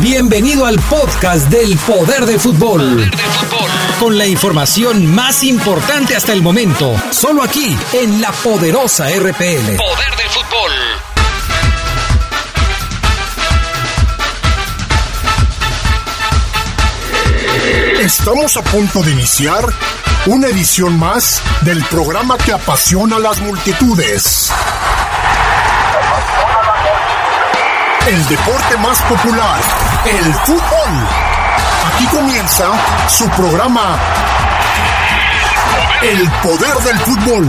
Bienvenido al podcast del Poder del Fútbol. Con la información más importante hasta el momento, solo aquí en la poderosa RPL. Poder del fútbol. Estamos a punto de iniciar una edición más del programa que apasiona a las multitudes. El deporte más popular, el fútbol. Aquí comienza su programa El poder del fútbol.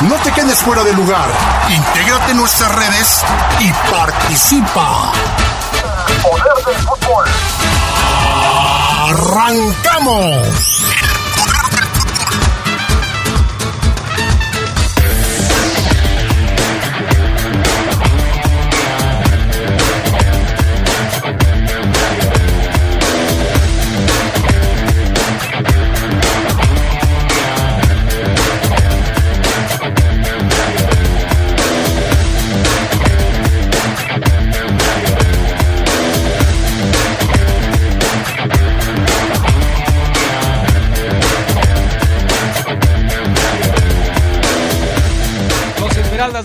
No te quedes fuera de lugar. Intégrate en nuestras redes y participa. El poder del fútbol. ¡Arrancamos!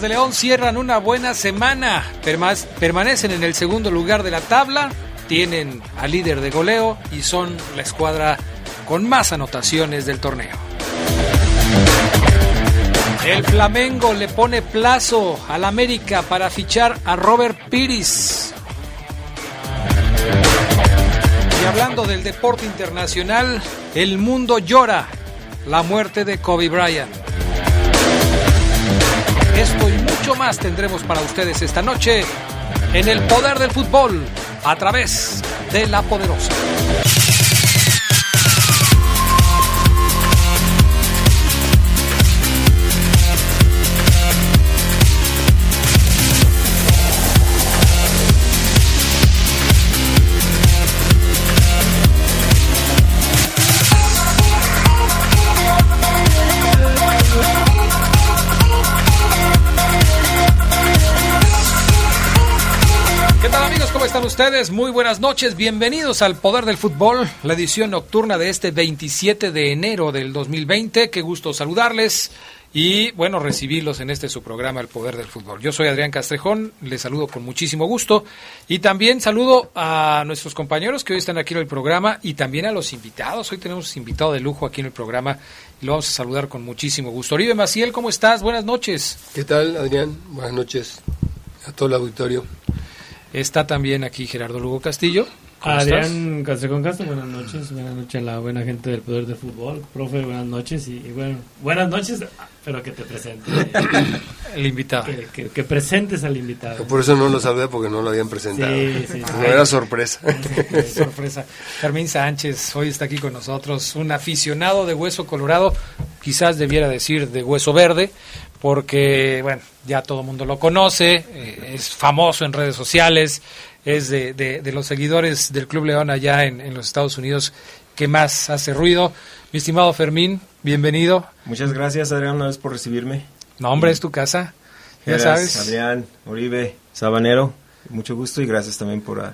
De León cierran una buena semana. Perma- permanecen en el segundo lugar de la tabla. Tienen al líder de goleo y son la escuadra con más anotaciones del torneo. El Flamengo le pone plazo al América para fichar a Robert Piris. Y hablando del deporte internacional, el mundo llora la muerte de Kobe Bryant. Esto y mucho más tendremos para ustedes esta noche en el poder del fútbol a través de la poderosa. Están ustedes? Muy buenas noches, bienvenidos al Poder del Fútbol, la edición nocturna de este 27 de enero del 2020. Qué gusto saludarles y bueno, recibirlos en este su programa El Poder del Fútbol. Yo soy Adrián Castrejón, les saludo con muchísimo gusto y también saludo a nuestros compañeros que hoy están aquí en el programa y también a los invitados. Hoy tenemos invitado de lujo aquí en el programa y lo vamos a saludar con muchísimo gusto. Oribe Maciel, ¿cómo estás? Buenas noches. ¿Qué tal, Adrián? Buenas noches a todo el auditorio. Está también aquí Gerardo Lugo Castillo. Adrián Castrejón Castro, buenas noches, buenas noches a la buena gente del Poder de Fútbol, profe, buenas noches y, y bueno, buenas noches, pero que te presente, El invitado. que, que- que presentes al invitado. Por eso no lo saludé porque no lo habían presentado. Sí, sí, sí. No era sorpresa. Sorpresa. Carmín Sánchez hoy está aquí con nosotros, un aficionado de hueso colorado, quizás debiera decir de hueso verde, porque, bueno, ya todo el mundo lo conoce, eh, es famoso en redes sociales, es de, de- de los seguidores del Club León allá en, en los Estados Unidos que más hace ruido. Mi estimado Fermín, bienvenido. Muchas gracias, Adrián, una vez por recibirme. No, hombre, es tu casa, ya Geras, sabes. Adrián, Oribe, Sabanero, mucho gusto y gracias también por, ah,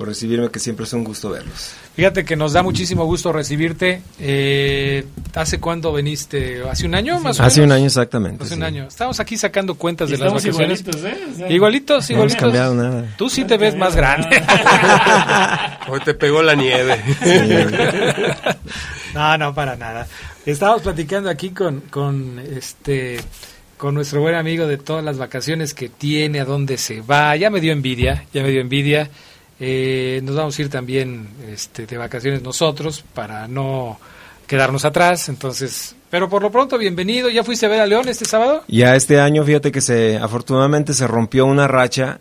por recibirme, que siempre es un gusto verlos. Fíjate que nos da muchísimo gusto recibirte. Eh, ¿Hace cuándo viniste? ¿Hace un año más o Hace un menos? año exactamente. Hace sí. un año. Estamos aquí sacando cuentas Y de las vacaciones. igualitos, ¿eh? O sea, Igualitos, No igualitos. cambiado nada. Tú sí te ves más grande. Hoy te pegó la nieve. no, no, para nada. Estábamos platicando aquí con, con este con nuestro buen amigo de todas las vacaciones que tiene, a dónde se va. Ya me dio envidia, ya me dio envidia. Eh, nos vamos a ir también este, de vacaciones nosotros para no quedarnos atrás. Entonces, pero por lo pronto, bienvenido. ¿Ya fuiste a ver a León este sábado? Ya este año, fíjate que se afortunadamente se rompió una racha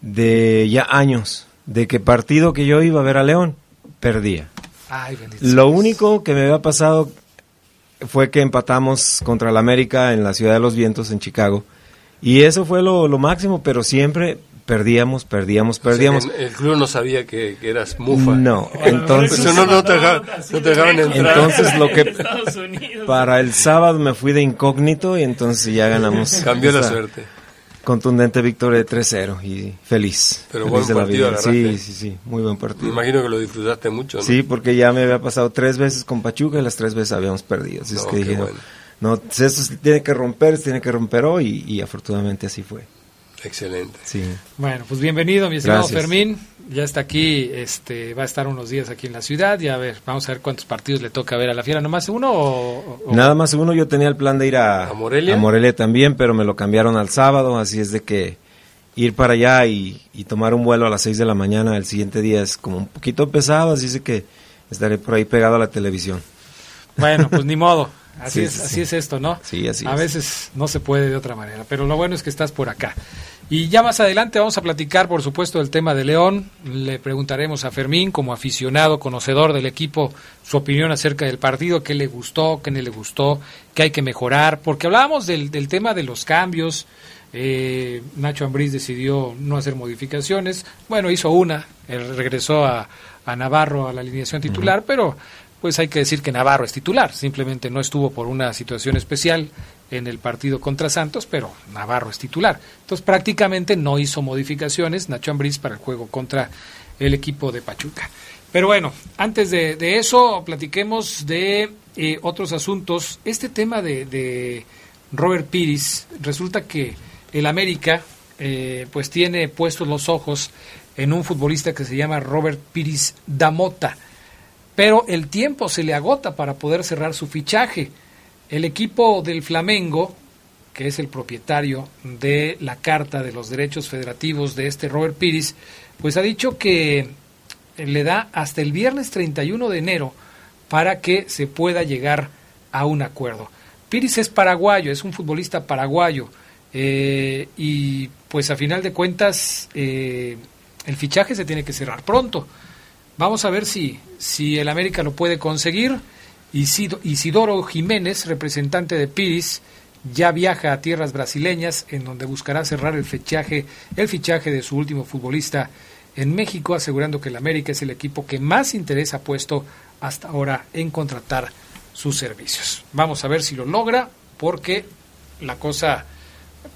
de ya años, de que partido que yo iba a ver a León, perdía. Ay. Lo único que me había pasado fue que empatamos contra el América en la Ciudad de los Vientos, en Chicago. Y eso fue lo, lo máximo, pero siempre perdíamos, perdíamos, perdíamos. O sea, el club no sabía que, que eras mufa. No, entonces, no, no te, deja- no te dejaban entrar. entonces lo que para el sábado me fui de incógnito y entonces ya ganamos. Cambió la suerte. contundente victoria de 3-0 y feliz. Pero feliz buen partido vida. Sí, sí, sí, muy buen Me partido. imagino que lo disfrutaste mucho, ¿no? Sí, porque ya me había pasado tres veces con Pachuca y las tres veces habíamos perdido. Así es No, que qué dije, no, bueno. no, eso se tiene que romper, se tiene que romper hoy y, y afortunadamente así fue. Excelente. Sí. Bueno, pues bienvenido, mi estimado Gracias. Fermín. Ya está aquí, este, va a estar unos días aquí en la ciudad. Y a ver, vamos a ver cuántos partidos le toca ver a la fiera. ¿Nomás uno o, o- Nada más uno, yo tenía el plan de ir a, ¿A Morelia? también, pero me lo cambiaron al sábado, así es de que ir para allá y, y tomar un vuelo a las 6 de la mañana el siguiente día es como un poquito pesado, así es de que estaré por ahí pegado a la televisión. Bueno, pues ni modo. Así, Sí, es, sí, así sí. es esto, ¿no? Sí, así a es. veces no se puede de otra manera, pero lo bueno es que estás por acá. Y ya más adelante vamos a platicar, por supuesto, del tema de León. Le preguntaremos a Fermín, como aficionado, conocedor del equipo, su opinión acerca del partido, qué le gustó, qué no le gustó, qué hay que mejorar, porque hablábamos del, del tema de los cambios. Eh, Nacho Ambriz decidió no hacer modificaciones. Bueno, hizo una, él regresó a, a Navarro a la alineación titular, pero pues hay que decir que Navarro es titular, simplemente no estuvo por una situación especial en el partido contra Santos, pero Navarro es titular. Entonces prácticamente no hizo modificaciones Nacho Ambriz para el juego contra el equipo de Pachuca. Pero bueno, antes de, eso, platiquemos de eh, otros asuntos. Este tema de, de Robert Piris, resulta que el América eh, pues tiene puestos los ojos en un futbolista que se llama Robert Piris Damota pero el tiempo se le agota para poder cerrar su fichaje. El equipo del Flamengo, que es el propietario de la Carta de los Derechos Federativos de este Robert Piris, pues ha dicho que le da hasta el viernes 31 de enero para que se pueda llegar a un acuerdo. Piris es paraguayo, es un futbolista paraguayo eh, y pues a final de cuentas eh, el fichaje se tiene que cerrar pronto. Vamos a ver si, si el América lo puede conseguir. Isido- Isidoro Jiménez, representante de Piris, ya viaja a tierras brasileñas en donde buscará cerrar el fichaje, el fichaje de su último futbolista en México, asegurando que el América es el equipo que más interés ha puesto hasta ahora en contratar sus servicios. Vamos a ver si lo logra, porque la cosa,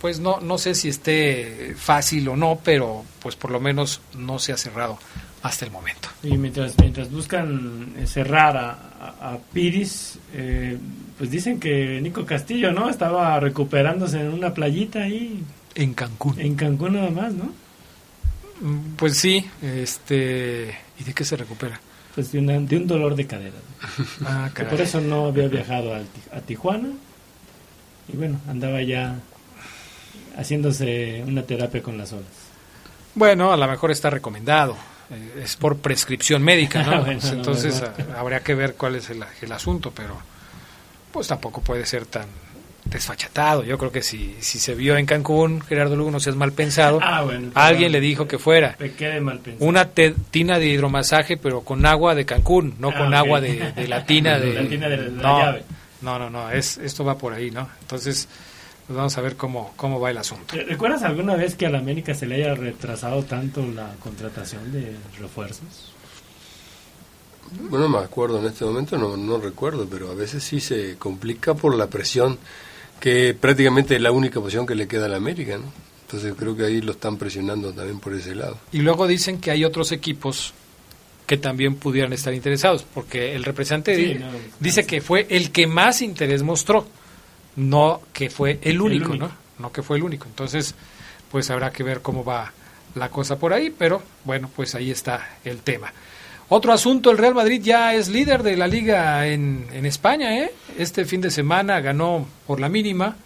pues no, no sé si esté fácil o no, pero pues por lo menos no se ha cerrado hasta el momento. Y mientras, mientras buscan eh, cerrar a, a- a Piris, eh, pues dicen que Nico Castillo, ¿no? Estaba recuperándose en una playita ahí En Cancún. en Cancún nada más, ¿no? Mm, Pues sí, este, ¿y de qué se recupera? Pues de, una- de un dolor de cadera. ¿no? Ah, Que caray. por eso no había viajado Ti- a Tijuana. Y bueno, andaba ya haciéndose una terapia con las olas. Bueno, a lo mejor está recomendado. Eh, es por prescripción médica, ¿no? Ah, bueno, entonces no, a- habría que ver cuál es el, el asunto, pero pues tampoco puede ser tan desfachatado. Yo creo que si, si se vio en Cancún, Gerardo Lugo, no seas mal pensado. Ah, bueno, Alguien le dijo que fuera. Mal pensado. Una te- tina de hidromasaje, pero con agua de Cancún, no Ah, con agua de, de la tina de... La tina de la no, llave. No, no, no, es, esto va por ahí, ¿no? Entonces, pues vamos a ver cómo, cómo va el asunto. ¿Re- ¿Recuerdas alguna vez que a la América se le haya retrasado tanto la contratación de refuerzos? Bueno, no me acuerdo en este momento, no, no recuerdo, pero a veces sí se complica por la presión, que prácticamente es la única posición que le queda a la América, ¿no? Entonces creo que ahí lo están presionando también por ese lado. Y luego dicen que hay otros equipos que también pudieran estar interesados, porque el representante Sí, di- no, dice que fue el que más interés mostró, no que fue el único, único. ¿no? No que fue el único. Entonces, pues habrá que ver cómo va la cosa por ahí, pero bueno, pues ahí está el tema. Otro asunto, el Real Madrid ya es líder de la liga en, en España, ¿eh? Este fin de semana ganó por la mínima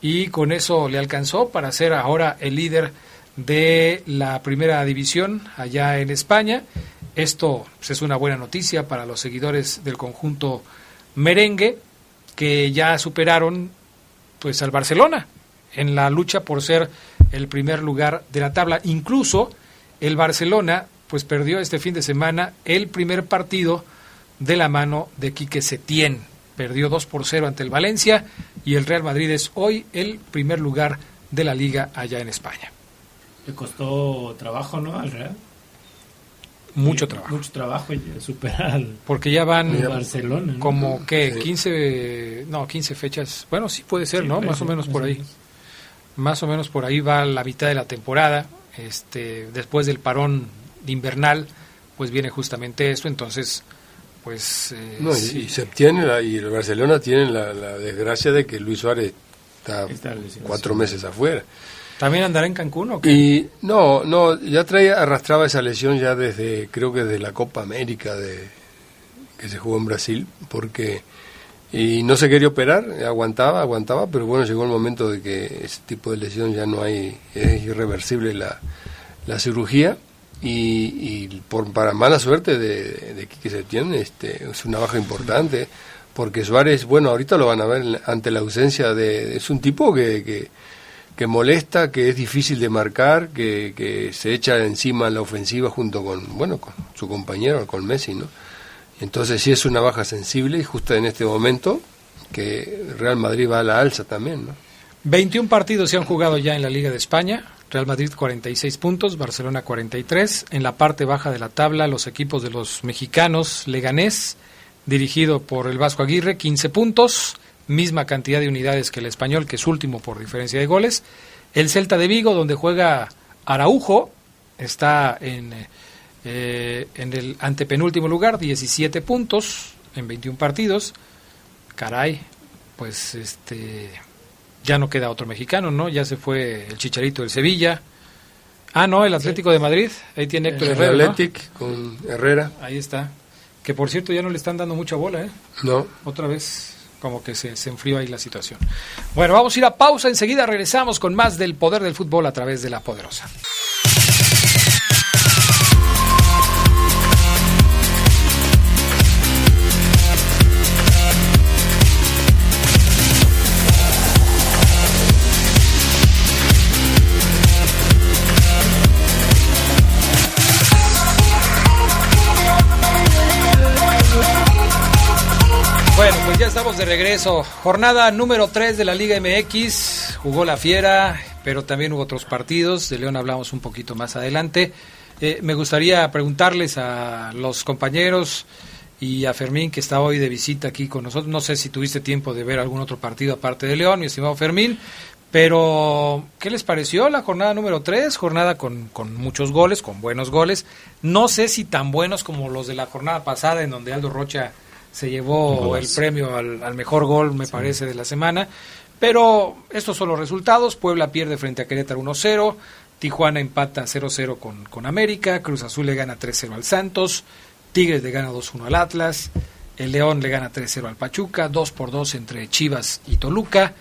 y con eso le alcanzó para ser ahora el líder de la primera división allá en España. Esto pues, es una buena noticia para los seguidores del conjunto merengue que ya superaron pues al Barcelona en la lucha por ser el primer lugar de la tabla. Incluso el Barcelona pues perdió este fin de semana el primer partido de la mano de Quique Setién. Perdió 2 por 0 ante el Valencia y el Real Madrid es hoy el primer lugar de la liga allá en España. Le costó trabajo, ¿no? Al Real. Mucho trabajo. Mucho trabajo y superar al, Porque ya van Barcelona. ¿no? como que Sí. 15, no, 15 fechas. Bueno, sí puede ser, Sí, ¿no? Más o menos por ahí. menos. más o menos por ahí va la mitad de la temporada, este, después del parón invernal, pues viene justamente eso, entonces, pues... Eh, no, y, se obtiene, la, y el Barcelona tiene la, desgracia de que Luis Suárez está, cuatro meses afuera. ¿También andará en Cancún o qué? Y no, no, ya traía, arrastraba esa lesión ya desde, creo que desde la Copa América de, que se jugó en Brasil, porque y no se quería operar, aguantaba, aguantaba, pero bueno, llegó el momento de que ese tipo de lesión ya no hay, es irreversible la, la cirugía y, por, para mala suerte de, de Quique Setién, este, es una baja importante, porque Suárez, bueno, ahorita lo van a ver ante la ausencia de, es un tipo que, que, que molesta, que es difícil de marcar, que, que se echa encima en la ofensiva junto con, bueno, con su compañero, con Messi, ¿no? Entonces sí es una baja sensible y justo en este momento que Real Madrid va a la alza también, ¿no? 21 partidos se han jugado ya en la Liga de España. Real Madrid 46 puntos, Barcelona 43. En la parte baja de la tabla, los equipos de los mexicanos, Leganés, dirigido por el Vasco Aguirre, 15 puntos, misma cantidad de unidades que el español, que es último por diferencia de goles. El Celta de Vigo, donde juega Araujo, está en eh, en el antepenúltimo lugar, 17 puntos en 21 partidos. Caray, pues este ya no queda otro mexicano, ¿no? Ya se fue el Chicharito del Sevilla. Ah, no, el Atlético de Madrid. Ahí tiene Héctor el Herrera. Atlético con Herrera. Ahí está. Que por cierto ya no le están dando mucha bola, ¿eh? No. Otra vez como que se, se enfrió ahí la situación. Bueno, vamos a ir a pausa. Enseguida regresamos con más del poder del fútbol a través de la poderosa. Estamos de regreso. Jornada número 3 de la Liga MX. Jugó la Fiera, pero también hubo otros partidos. De León hablamos un poquito más adelante. Eh, me gustaría preguntarles a los compañeros y a Fermín, que está hoy de visita aquí con nosotros. No sé si tuviste tiempo de ver algún otro partido aparte de León, mi estimado Fermín. Pero, ¿qué les pareció la jornada número 3? Jornada con, con, muchos goles, con buenos goles. No sé si tan buenos como los de la jornada pasada, en donde Aldo Rocha se llevó el premio al, mejor gol, me parece, de la semana. Pero estos son los resultados. Puebla pierde frente a Querétaro 1-0. Tijuana empata 0-0 con, con América. Cruz Azul le gana 3-0 al Santos. Tigres le gana 2-1 al Atlas. El León le gana 3-0 al Pachuca. 2 por 2 entre Chivas y Toluca.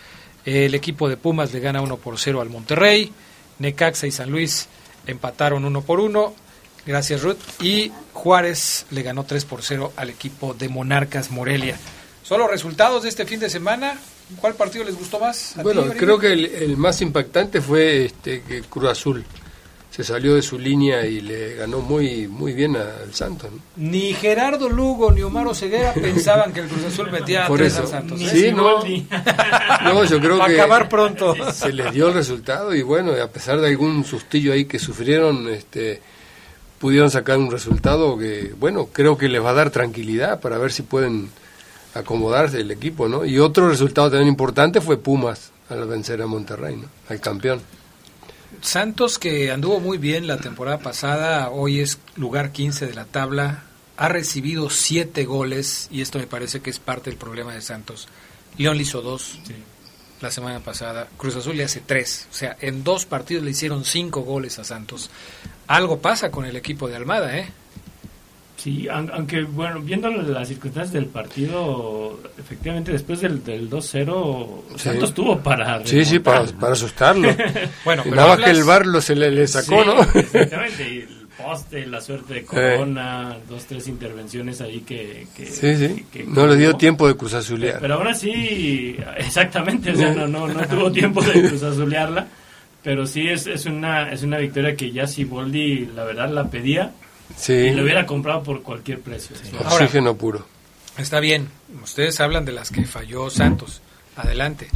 El equipo de Pumas le gana 1 por 0 al Monterrey. Necaxa y San Luis empataron 1 por 1. Gracias, Ruth. Y Juárez le ganó 3 por 0 al equipo de Monarcas Morelia. ¿Son los resultados de este fin de semana? ¿Cuál partido les gustó más? Bueno, creo que el, más impactante fue este que Cruz Azul se salió de su línea y le ganó muy muy bien al Santos. Ni Gerardo Lugo ni Omar Ceguera pensaban que el Cruz Azul metía Por tres al Santos. Sí, no, no, yo creo que acabar pronto. Se les dio el resultado y bueno, a pesar de algún sustillo ahí que sufrieron, este pudieron sacar un resultado que, bueno, creo que les va a dar tranquilidad para ver si pueden acomodarse el equipo, ¿no? Y otro resultado también importante fue Pumas al vencer a Monterrey, ¿no? Al campeón. Santos, que anduvo muy bien la temporada pasada, hoy es lugar 15 de la tabla, ha recibido 7 goles y esto me parece que es parte del problema de Santos. León le hizo 2 la semana pasada, Cruz Azul le hace 3, o sea, en dos partidos le hicieron 5 goles a Santos algo pasa con el equipo de Almada, ¿eh? Sí, aunque, bueno, viendo las circunstancias del partido, efectivamente después del, del 2-0, Santos tuvo para... Sí, sí, para, asustarlo. bueno, pero Nada más que el bar lo se le, sacó, ¿no? Exactamente, y el poste, la suerte de Corona, dos, tres intervenciones ahí que... sí, sí, no le dio tiempo de cruzazulear. Pero aún así, exactamente, o sea, no, no, no tuvo tiempo de cruzazulearla pero sí es, es, una, es una victoria que ya si Boldi la verdad la pedía sí. y lo hubiera comprado por cualquier precio. Oxígeno puro. Está bien, ustedes hablan de las que falló Santos, adelante,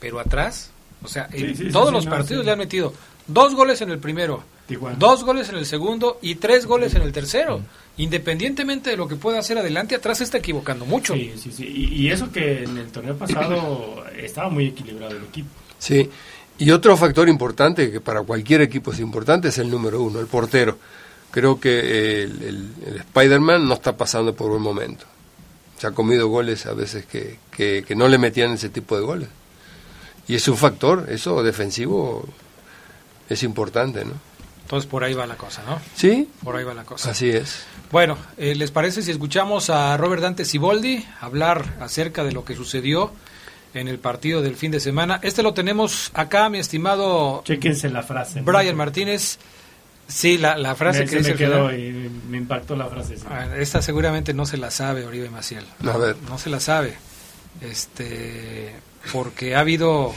pero atrás, o sea, en todos los partidos le han metido dos goles en el primero, dos goles en el segundo y tres goles en el tercero. Independientemente de lo que pueda hacer adelante, atrás se está equivocando mucho. Sí, sí, sí. Y, y eso que en el torneo pasado estaba muy equilibrado el equipo. Sí, Y otro factor importante, que para cualquier equipo es importante, es el número uno, el portero. Creo que el, el, Spider-Man no está pasando por buen momento. Se ha comido goles a veces que, que, que no le metían ese tipo de goles. Y es un factor, eso defensivo es importante, ¿no? Entonces por ahí va la cosa, ¿no? Sí. Por ahí va la cosa. Así es. Bueno, eh, ¿les parece si escuchamos a Robert Dante Siboldi hablar acerca de lo que sucedió en el partido del fin de semana? Este lo tenemos acá, mi estimado. Chequense la frase. Brian Martínez. Sí, la, la frase que dice me quedó y me impactó la frase. Esta seguramente no se la sabe Oribe Maciel. A ver. No se la sabe. Este, porque ha habido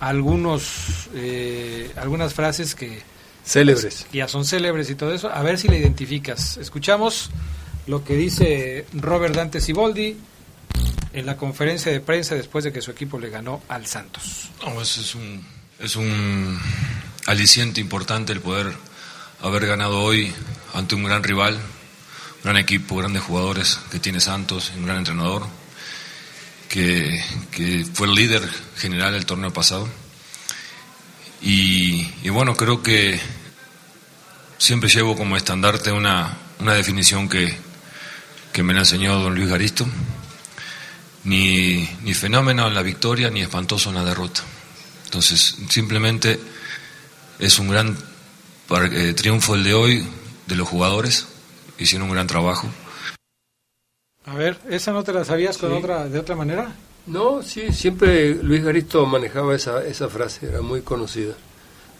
algunos eh, algunas frases que célebres ya son célebres y todo eso a ver si la identificas escuchamos lo que dice Robert Dante Siboldi en la conferencia de prensa después de que su equipo le ganó al Santos es un aliciente importante el poder haber ganado hoy ante un gran rival gran equipo grandes jugadores que tiene Santos un gran entrenador que, fue el líder general del torneo pasado. Y, bueno, creo que siempre llevo como estandarte una, una definición que, que, me la enseñó don Luis Garisto. Ni, ni fenómeno en la victoria, ni espantoso en la derrota. Entonces, simplemente es un gran eh, triunfo el de hoy de los jugadores. Hicieron un gran trabajo a ver, ¿esa no te la sabías con otra, de otra manera? No, sí, siempre Luis Garisto manejaba esa, esa frase, era muy conocida,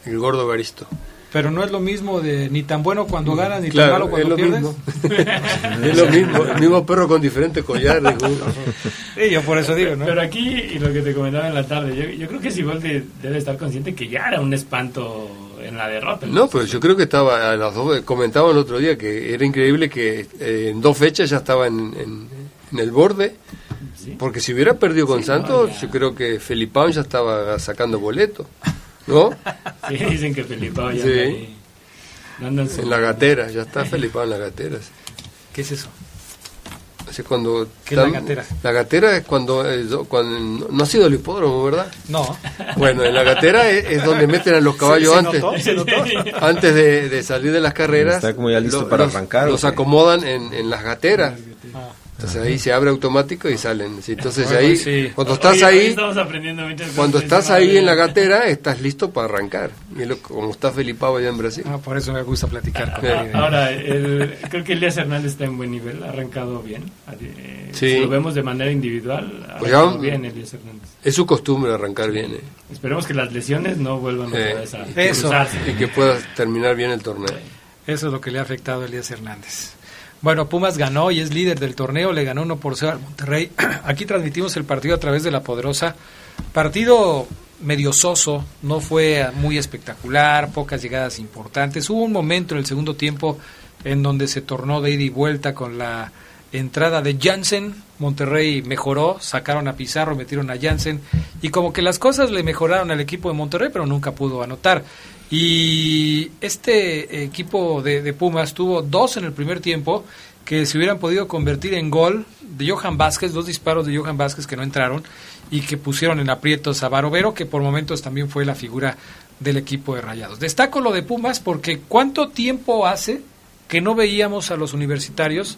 el gordo Garisto. Pero no es lo mismo de ni tan bueno cuando ganas ni tan malo cuando pierdes. Mismo. es lo mismo, el mismo perro con diferentes collares. sí, yo por eso digo, ¿no? Pero aquí, y lo que te comentaba en la tarde, yo, yo creo que igual debe estar consciente que ya era un espanto en la derrota. No, pero yo creo que estaba, a las dos, comentaba el otro día que era increíble que eh, en dos fechas ya estaba en, en, el borde. Porque si hubiera perdido con Santos, yo creo que Felipao ya estaba sacando boleto. ¿No? Sí, dicen que Felipao ya sí. en, la gatera, ya está Felipao en la gatera. ¿Qué es eso? cuando ¿Qué es la gatera? La gatera es cuando, eh, cuando, no ha sido el hipódromo, ¿verdad? No. Bueno, en la gatera es, donde meten a los caballos antes, antes de, salir de las carreras. Está como ya listo para arrancar. Los acomodan en, en las gateras. Ah. Entonces ahí se abre automático y salen. Entonces ahí, cuando estás ahí, cuando estás ahí en la gatera, estás listo para arrancar. Y lo, como está Felipao allá en Brasil. Ah, por eso me gusta platicar con él. Ahora, creo que Elías Hernández está en buen nivel, ha arrancado bien. Eh, si lo vemos de manera individual, ha pues arrancado bien Elías Hernández. Es su costumbre arrancar bien. Eh. Esperemos que las lesiones no vuelvan a esa eso. Y que pueda terminar bien el torneo. Eso es lo que le ha afectado a Elías Hernández. Bueno, Pumas ganó y es líder del torneo, le ganó uno por 0 al Monterrey. Aquí transmitimos el partido a través de la poderosa. Partido medio soso, no fue muy espectacular, pocas llegadas importantes. Hubo un momento en el segundo tiempo en donde se tornó de ida y vuelta con la entrada de Jansen. Monterrey mejoró, sacaron a Pizarro, metieron a Jansen y como que las cosas le mejoraron al equipo de Monterrey, pero nunca pudo anotar. Y este equipo de, Pumas tuvo dos en el primer tiempo que se hubieran podido convertir en gol de Johan Vázquez, dos disparos de Johan Vázquez que no entraron y que pusieron en aprietos a Barovero, que por momentos también fue la figura del equipo de Rayados. Destaco lo de Pumas porque ¿cuánto tiempo hace que no veíamos a los universitarios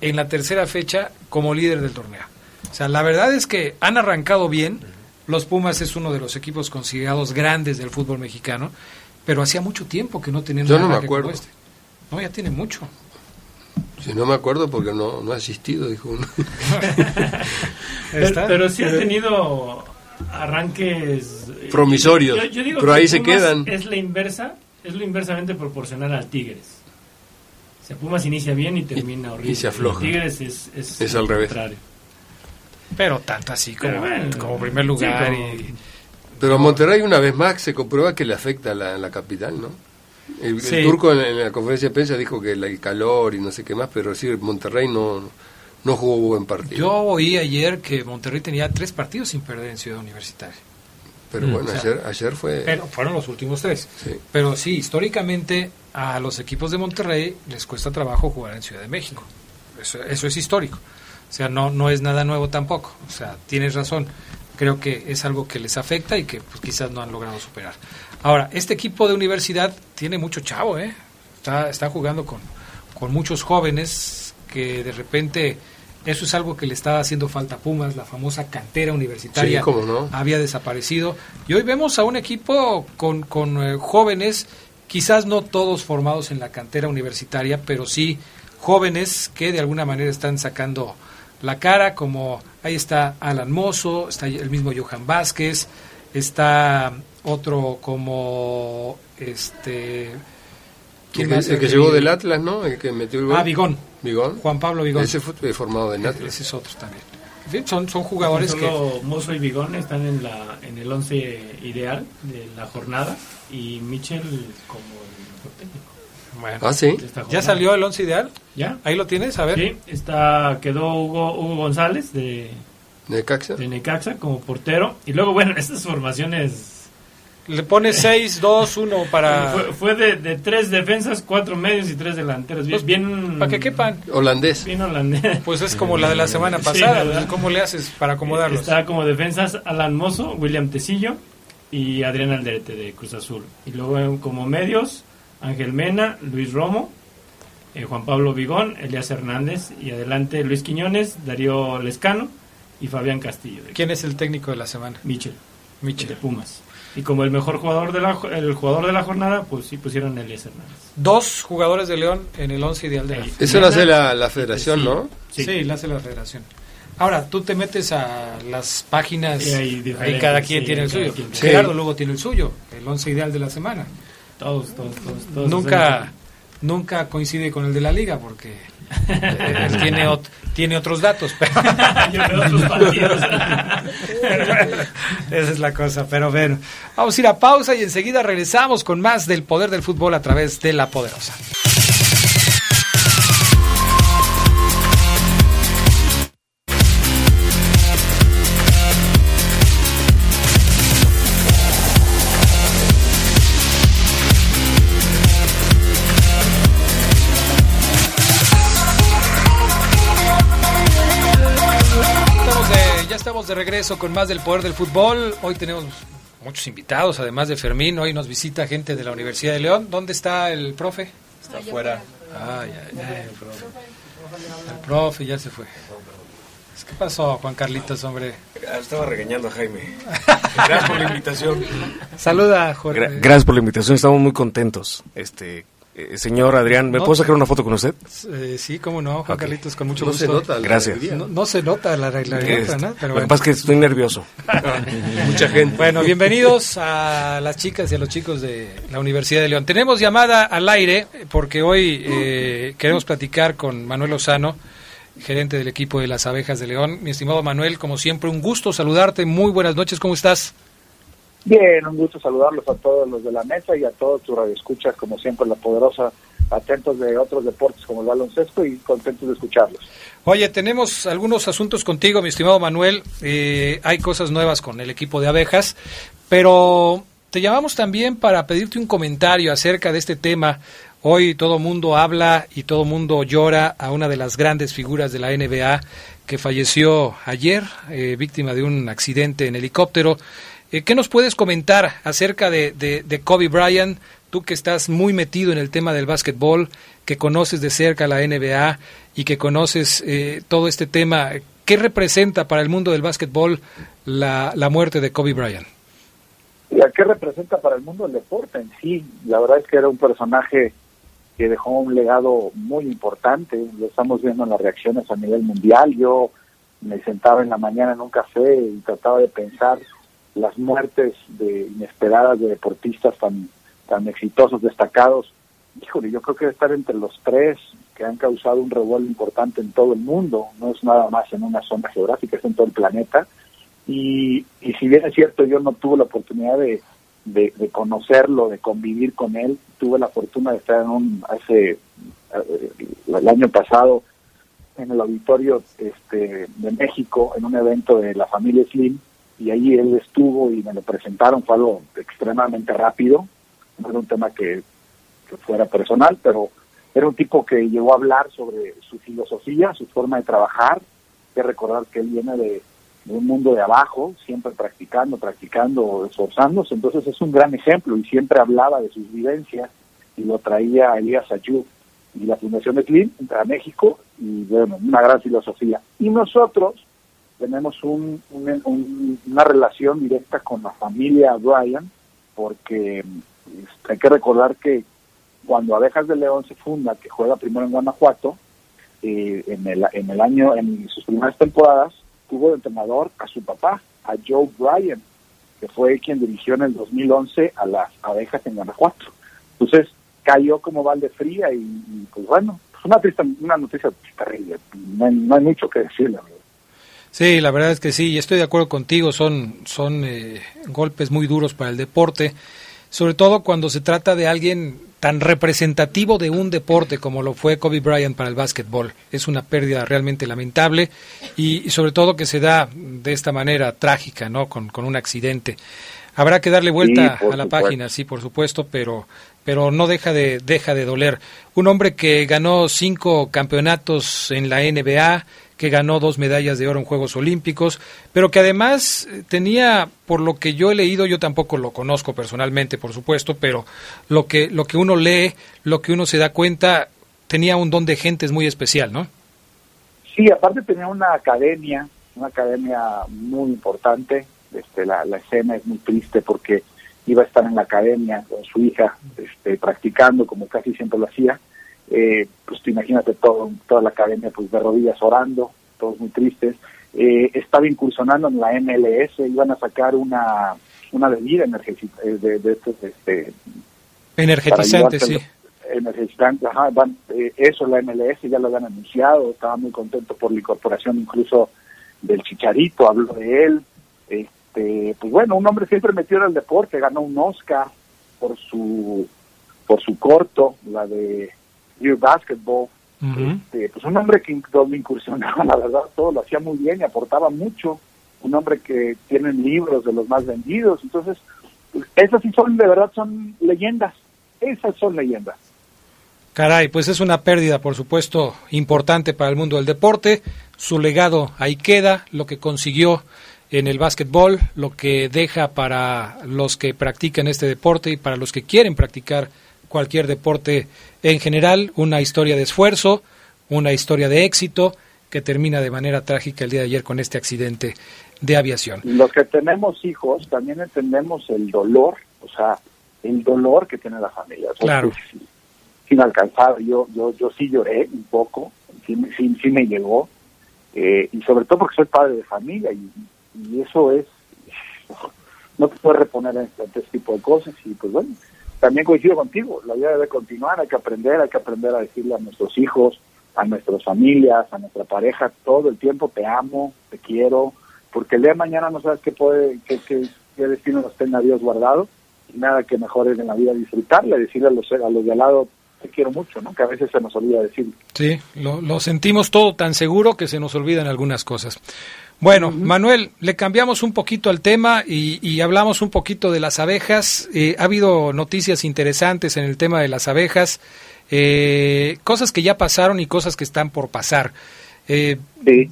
en la tercera fecha como líder del torneo? O sea, la verdad es que han arrancado bien, los Pumas es uno de los equipos considerados grandes del fútbol mexicano, pero hacía mucho tiempo que no tenían Yo no me acuerdo. Este. No, ya tiene mucho. Si no me acuerdo porque no, no ha asistido, dijo uno. pero, sí ha tenido arranques eh, promisorios, pero ahí se quedan. Es la inversa, es lo inversamente proporcional al Tigres. O sea, Pumas inicia bien y termina horrible. Y se afloja. Tigres es, es, es al revés. Pero tanto así como, como primer lugar. y, pero Monterrey una vez más se comprueba que le afecta a la, capital, ¿no? El, turco en, la conferencia de prensa dijo que el, calor y no sé qué más, pero sí, Monterrey no, no jugó buen partido. Yo oí ayer que Monterrey tenía tres partidos sin perder en Ciudad Universitaria. Pero mm. bueno, ayer, ayer fue... Pero fueron los últimos tres. Pero sí, históricamente a los equipos de Monterrey les cuesta trabajo jugar en Ciudad de México. Eso, eso es histórico. O sea, no, no es nada nuevo tampoco. O sea, tienes razón. creo que es algo que les afecta y que pues, quizás no han logrado superar. Ahora, este equipo de universidad tiene mucho chavo, ¿eh? Está, está jugando con, con muchos jóvenes que de repente eso es algo que le estaba haciendo falta a Pumas, la famosa cantera universitaria había desaparecido. Y hoy vemos a un equipo con, con eh, jóvenes, quizás no todos formados en la cantera universitaria, pero sí jóvenes que de alguna manera están sacando la cara, como ahí está Alan Mozo, está el mismo Johan Vázquez, está otro como este el, que llegó del Atlas, ¿no? El que metió el gol. Ah, Vigón. Vigón. Juan Pablo Vigón. Ese fue formado del Atlas. Ese es otro también. son, son jugadores que... Mozo y Vigón están en, la, en el once ideal de la jornada y Michel como el mejor técnico. Bueno, ah, sí. ¿Ya salió el once ideal? ¿Ya? Ahí lo tienes, a ver. Sí, está, quedó Hugo, Hugo González de Necaxa. de Necaxa como portero. Y luego, bueno, estas formaciones le pone 6, 2, 1 para... Fue, de, de, tres defensas, cuatro medios y tres delanteros. Bien, pues, bien... Para que quepan. Holandés. Bien holandés. Pues es como la de la semana pasada. ¿Cómo le haces para acomodarlos? Está como defensas Alan Mozo, William Tecillo y Adrián Alderete de Cruz Azul. Y luego como medios, Ángel Mena, Luis Romo, eh, Juan Pablo Vigón, Elías Hernández y adelante Luis Quiñones, Darío Lescano y Fabián Castillo. ¿Quién es el técnico de la semana? Michel. Michel. De Pumas. Y como el mejor jugador de la, el jugador de la jornada, pues sí pusieron a Elías Hernández. Dos jugadores de León en el once ideal de la Eso lo hace la, la federación, ¿no? Sí. lo hace la federación. Ahora, tú te metes a las páginas y, cada quien tiene el suyo. Gerardo luego tiene el suyo, el once ideal de la semana. Todos, todos, todos. nunca, nunca coincide con el de la liga porque él tiene, tiene otros datos, pero esa es la cosa. Pero bueno, vamos a ir a pausa y enseguida regresamos con más del poder del fútbol a través de la poderosa. De regreso con más del poder del fútbol. Hoy tenemos muchos invitados, además de Fermín. Hoy nos visita gente de la Universidad de León. ¿Dónde está el profe? Está afuera. Ay, el profe. El profe ya se fue. ¿Qué pasó, Juan Carlitos, hombre? Ah, estaba regañando a Jaime. Gracias por la invitación. Saluda, Jorge. Gracias por la invitación, estamos muy contentos. Este, eh, señor Adrián, ¿me puedo sacar una foto con usted? Eh, sí, cómo no, Juan Carlitos, con mucho gusto. Se nota Gracias. No, se nota la regla, ¿no? Pero lo que pasa es que estoy nervioso. Mucha gente. Bueno, bienvenidos a las chicas y a los chicos de la Universidad de León. Tenemos llamada al aire porque hoy eh, queremos platicar con Manuel Lozano, gerente del equipo de las abejas de León. Mi estimado Manuel, como siempre, un gusto saludarte. Muy buenas noches, ¿cómo estás? Bien, un gusto saludarlos a todos los de la mesa y a todos tus radioescuchas, como siempre, la poderosa, atentos de otros deportes como el baloncesto y contentos de escucharlos. Oye, tenemos algunos asuntos contigo, mi estimado Manuel. Eh, hay cosas nuevas con el equipo de abejas, pero te llamamos también para pedirte un comentario acerca de este tema. Hoy todo mundo habla y todo mundo llora a una de las grandes figuras de la NBA que falleció ayer, eh, víctima de un accidente en helicóptero. Eh, ¿Qué nos puedes comentar acerca de, Kobe Bryant? Tú que estás muy metido en el tema del básquetbol, que conoces de cerca la NBA y que conoces eh, todo este tema, ¿qué representa para el mundo del básquetbol la, la muerte de Kobe Bryant? ¿Qué representa para el mundo del deporte en sí? La verdad es que era un personaje que dejó un legado muy importante. Lo estamos viendo en las reacciones a nivel mundial. Yo me sentaba en la mañana en un café y trataba de pensar las muertes de inesperadas de deportistas tan, tan exitosos, destacados, híjole, yo creo que debe estar entre los tres que han causado un revuelo importante en todo el mundo, no es nada más en una zona geográfica, es en todo el planeta. Y, y si bien es cierto, yo no tuve la oportunidad de, de, conocerlo, de convivir con él, tuve la fortuna de estar en un, hace, eh, el año pasado en el auditorio este, de México, en un evento de la familia Slim, y ahí él estuvo y me lo presentaron, fue algo extremadamente rápido, no era un tema que, fuera personal, pero era un tipo que llegó a hablar sobre su filosofía, su forma de trabajar, que recordar que él viene de, un mundo de abajo, siempre practicando, practicando, esforzándose. Entonces es un gran ejemplo y siempre hablaba de sus vivencias y lo traía Elías Ayú y la Fundación de Clean a México y bueno, una gran filosofía. Y nosotros tenemos un, una relación directa con la familia Bryan porque este, hay que recordar que cuando Abejas de León se funda, que juega primero en Guanajuato, eh, en, el, en el año, en sus primeras temporadas, tuvo de entrenador a su papá, a Joe Bryan, que fue quien dirigió en el 2011 a las abejas en Guanajuato. Entonces cayó como balde fría y, pues bueno, pues una, una noticia terrible, no hay, mucho que decirle. Sí, la verdad es que sí, y estoy de acuerdo contigo, son, son eh, golpes muy duros para el deporte, sobre todo cuando se trata de alguien tan representativo de un deporte como lo fue Kobe Bryant para el básquetbol. Es una pérdida realmente lamentable y, sobre todo que se da de esta manera trágica, ¿no? Con, con un accidente. Habrá que darle vuelta a la página, sí, por supuesto, pero pero no deja de deja de doler. Un hombre que ganó cinco campeonatos en la NBA, que ganó dos medallas de oro en Juegos Olímpicos, pero que además eh, tenía, por lo que yo he leído, yo tampoco lo conozco personalmente, por supuesto, pero lo que, lo que uno lee, lo que uno se da cuenta, tenía un don de gentes muy especial, ¿no? Sí, aparte tenía una academia, una academia muy importante. Este, la, la escena es muy triste porque iba a estar en la academia con su hija, este, practicando como casi siempre lo hacía eh, pues te imagínate todo, toda la academia pues de rodillas orando, todos muy tristes. Eh, estaba incursionando en la MLS, iban a sacar una, una bebida eh, de, de, estos, este, energizantes, sí. Energizantes, ajá, van, eh, eso la MLS ya lo habían anunciado, estaba muy contento por la incorporación incluso del Chicharito, habló de él. Este, pues bueno, un hombre siempre metido en el deporte, ganó un Oscar por su por su corto, la de Your Basketball. Este, pues un hombre que donde incursionaba, la verdad, todo lo hacía muy bien y aportaba mucho. Un hombre que tiene libros de los más vendidos. Entonces, pues, esas sí son, de verdad, son leyendas. Esas son leyendas. Caray, pues es una pérdida, por supuesto, importante para el mundo del deporte. Su legado ahí queda, lo que consiguió en el básquetbol, lo que deja para los que practican este deporte y para los que quieren practicar cualquier deporte en general, una historia de esfuerzo, una historia de éxito que termina de manera trágica el día de ayer con este accidente de aviación. Los que tenemos hijos también entendemos el dolor, o sea, el dolor que tiene la familia. claro. sin alcanzar, yo, yo, yo sí lloré un poco, sí, sí, me llegó, eh, y sobre todo porque soy padre de familia y, eso es, no te puedes reponer ante este tipo de cosas y pues bueno, también coincido contigo, la vida debe continuar, hay que aprender, hay que aprender a decirle a nuestros hijos, a nuestras familias, a nuestra pareja, todo el tiempo te amo, te quiero, porque el día de mañana no sabes qué puede, qué, qué, destino nos tenga Dios guardado, y nada que mejor es en la vida disfrutarle, decirle a los, a los de al lado, te quiero mucho, ¿no? Que a veces se nos olvida decir. Sí, lo sentimos todo tan seguro que se nos olvidan algunas cosas. Bueno, Manuel, le cambiamos un poquito al tema y, hablamos un poquito de las abejas. Eh, ha habido noticias interesantes en el tema de las abejas, eh, cosas que ya pasaron y cosas que están por pasar. Eh,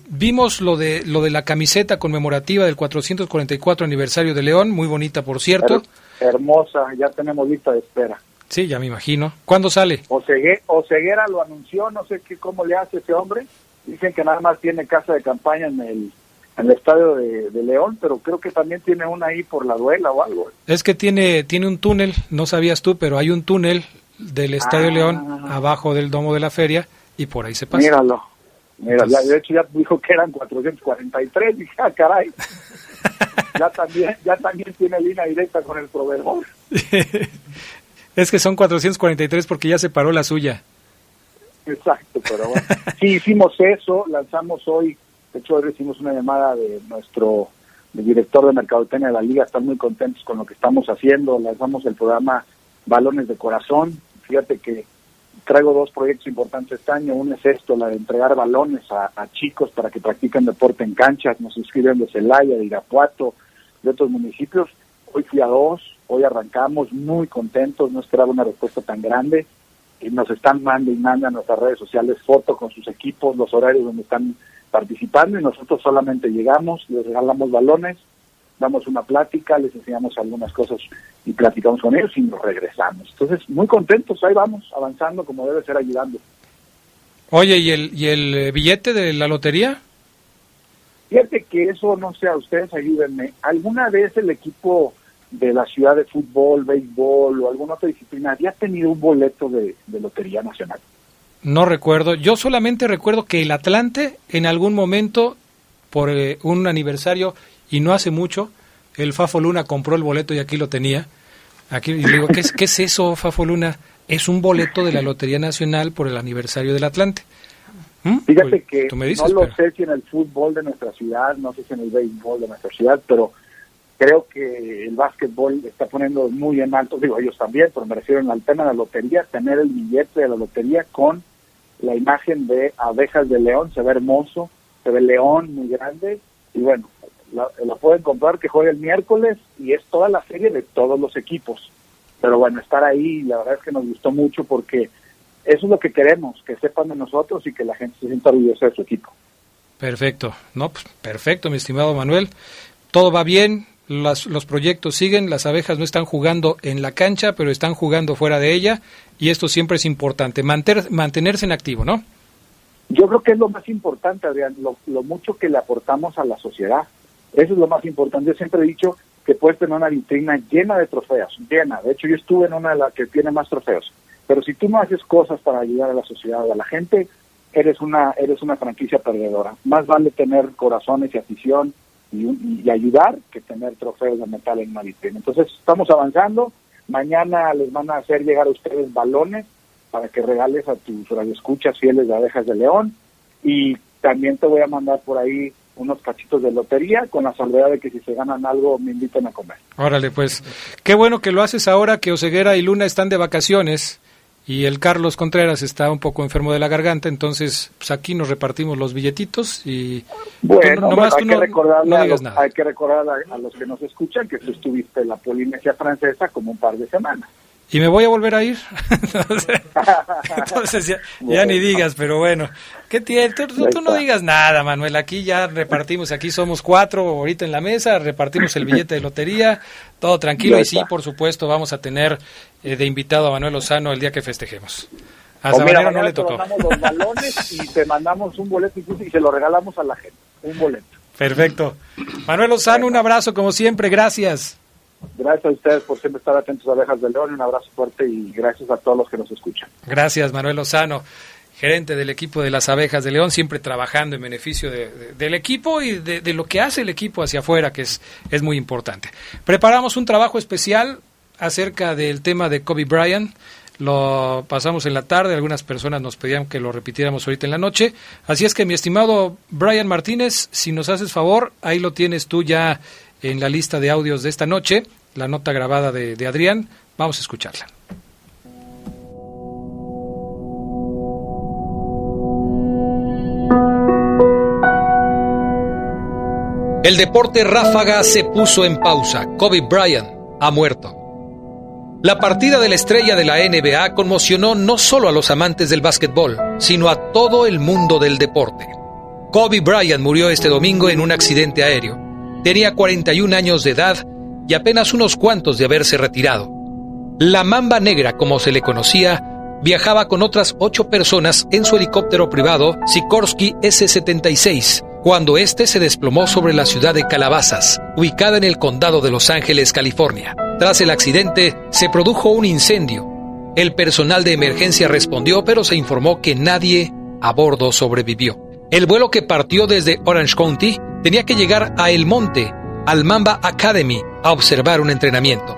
vimos lo de lo de la camiseta conmemorativa del 444 aniversario de León, muy bonita por cierto. hermosa, ya tenemos lista de espera. Sí, ya me imagino. ¿Cuándo sale? Oseguera lo anunció, no sé qué cómo le hace ese hombre. Dicen que nada más tiene casa de campaña en el en el estadio de, León, pero creo que también tiene una ahí por la duela o algo. Es que tiene, tiene un túnel, no sabías tú, pero hay un túnel del Estadio ah. León abajo del domo de la feria y por ahí se pasa. Míralo. Mira, de hecho ya dijo que eran 443, dije, ah, caray. ya también, ya también tiene línea directa con el proveedor. es que son 443 porque ya se paró la suya. Exacto, pero bueno. Sí, hicimos eso, lanzamos hoy de hecho, hoy recibimos una llamada de nuestro director de Mercadotecnia de la Liga. Están muy contentos con lo que estamos haciendo. Lanzamos el programa Balones de Corazón. Fíjate que traigo dos proyectos importantes este año. Uno es esto, la de entregar balones a, chicos para que practiquen deporte en canchas. Nos inscriben de Celaya, de Irapuato, de otros municipios. Hoy fui a dos, hoy arrancamos muy contentos, no esperaba una respuesta tan grande. Y nos están mandando y mandando a nuestras redes sociales fotos con sus equipos, los horarios donde están participando y nosotros solamente llegamos, les regalamos balones, damos una plática, les enseñamos algunas cosas y platicamos con ellos y nos regresamos. Entonces, muy contentos, ahí vamos, avanzando como debe ser, ayudando. Oye, ¿y el, y el eh, billete de la lotería? Fíjate que eso, no sé, a ustedes ayúdenme. ¿Alguna vez el equipo de la ciudad de fútbol, béisbol o alguna otra disciplina había tenido un boleto de, Lotería Nacional? No recuerdo. Yo solamente recuerdo que el Atlante en algún momento, por eh, un aniversario, y no hace mucho, el Fafo Luna compró el boleto y aquí lo tenía. Aquí y digo, ¿qué es, ¿qué es eso, Fafo Luna? Es un boleto de la Lotería Nacional por el aniversario del Atlante. ¿Mm? Fíjate pues, que no lo sé si en el fútbol de nuestra ciudad, no sé si en el béisbol de nuestra ciudad, pero creo que el básquetbol está poniendo muy en alto, digo ellos también, pero me refiero al tema de la lotería, tener el billete de la lotería con la imagen de abejas de león, se ve hermoso, se ve león muy grande, y bueno, la, pueden comprar que juegue el miércoles y es toda la serie de todos los equipos. Pero bueno, estar ahí, la verdad es que nos gustó mucho porque eso es lo que queremos, que sepan de nosotros y que la gente se sienta orgullosa de su equipo. Perfecto, no, pues, perfecto, mi estimado Manuel. Todo va bien, los proyectos siguen, las abejas no están jugando en la cancha, pero están jugando fuera de ella y esto siempre es importante, mantenerse en activo, ¿no? Yo creo que es lo más importante, Adrián, lo, mucho que le aportamos a la sociedad. Eso es lo más importante. Yo siempre he dicho que puedes tener una vitrina llena de trofeos, llena. De hecho, yo estuve en una de las que tiene más trofeos. Pero si tú no haces cosas para ayudar a la sociedad, a la gente, eres una, eres una franquicia perdedora. Más vale tener corazones y afición y, ayudar que tener trofeos de metal en una. Entonces, estamos avanzando. Mañana les van a hacer llegar a ustedes balones para que regales a tus radioescuchas fieles de abejas de león. Y también te voy a mandar por ahí unos cachitos de lotería con la salvedad de que si se ganan algo me inviten a comer. Órale, pues qué bueno que lo haces ahora que Oseguera y Luna están de vacaciones y el Carlos Contreras está un poco enfermo de la garganta, entonces pues aquí nos repartimos los billetitos y bueno, hay, que recordarle a los, hay que recordar a, los que nos escuchan que tú estuviste en la Polinesia francesa como un par de semanas. Y me voy a volver a ir. entonces, ya, ni digas, pero bueno, ¿qué tiene? Tú, no digas nada, Manuel. Aquí ya repartimos, aquí somos cuatro ahorita en la mesa, repartimos el billete de lotería, todo tranquilo. Y sí, por supuesto, vamos a tener eh, de invitado a Manuel Lozano el día que festejemos. A pues no le tocó. Te mandamos los balones y te mandamos un boleto y se lo regalamos a la gente. Un boleto. Perfecto. Manuel Lozano, un abrazo como siempre. Gracias. Gracias a ustedes por siempre estar atentos a Abejas de León. Un abrazo fuerte y gracias a todos los que nos escuchan. Gracias, Manuel Lozano, gerente del equipo de las Abejas de León, siempre trabajando en beneficio del equipo y de, lo que hace el equipo hacia afuera, que es, es muy importante. Preparamos un trabajo especial acerca del tema de Kobe Bryant. Lo pasamos en la tarde, algunas personas nos pedían que lo repitiéramos ahorita en la noche. Así es que, mi estimado Brian Martínez, si nos haces favor, ahí lo tienes tú ya en la lista de audios de esta noche, la nota grabada de, de Adrián. Vamos a escucharla. El deporte ráfaga se puso en pausa. Kobe Bryant ha muerto. La partida de la estrella de la NBA conmocionó no solo a los amantes del básquetbol, sino a todo el mundo del deporte. Kobe Bryant murió este domingo en un accidente aéreo. Tenía 41 años de edad y apenas unos cuantos de haberse retirado. La Mamba Negra, como se le conocía, viajaba con otras ocho personas en su helicóptero privado Sikorsky S-76, cuando este se desplomó sobre la ciudad de Calabazas, ubicada en el condado de Los Ángeles, California. Tras el accidente, se produjo un incendio. El personal de emergencia respondió, pero se informó que nadie a bordo sobrevivió. El vuelo que partió desde Orange County tenía que llegar a El Monte, al Mamba Academy, a observar un entrenamiento.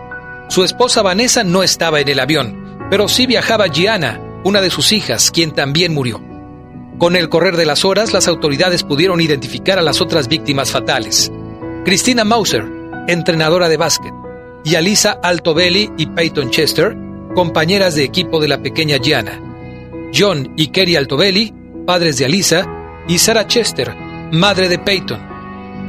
Su esposa Vanessa no estaba en el avión, pero sí viajaba Gianna, una de sus hijas, quien también murió. Con el correr de las horas, las autoridades pudieron identificar a las otras víctimas fatales. Christina Mauser, entrenadora de básquet, y Alisa Altobelli y Peyton Chester, compañeras de equipo de la pequeña Gianna. John y Kerry Altobelli, padres de Alisa, y Sarah Chester, madre de Peyton.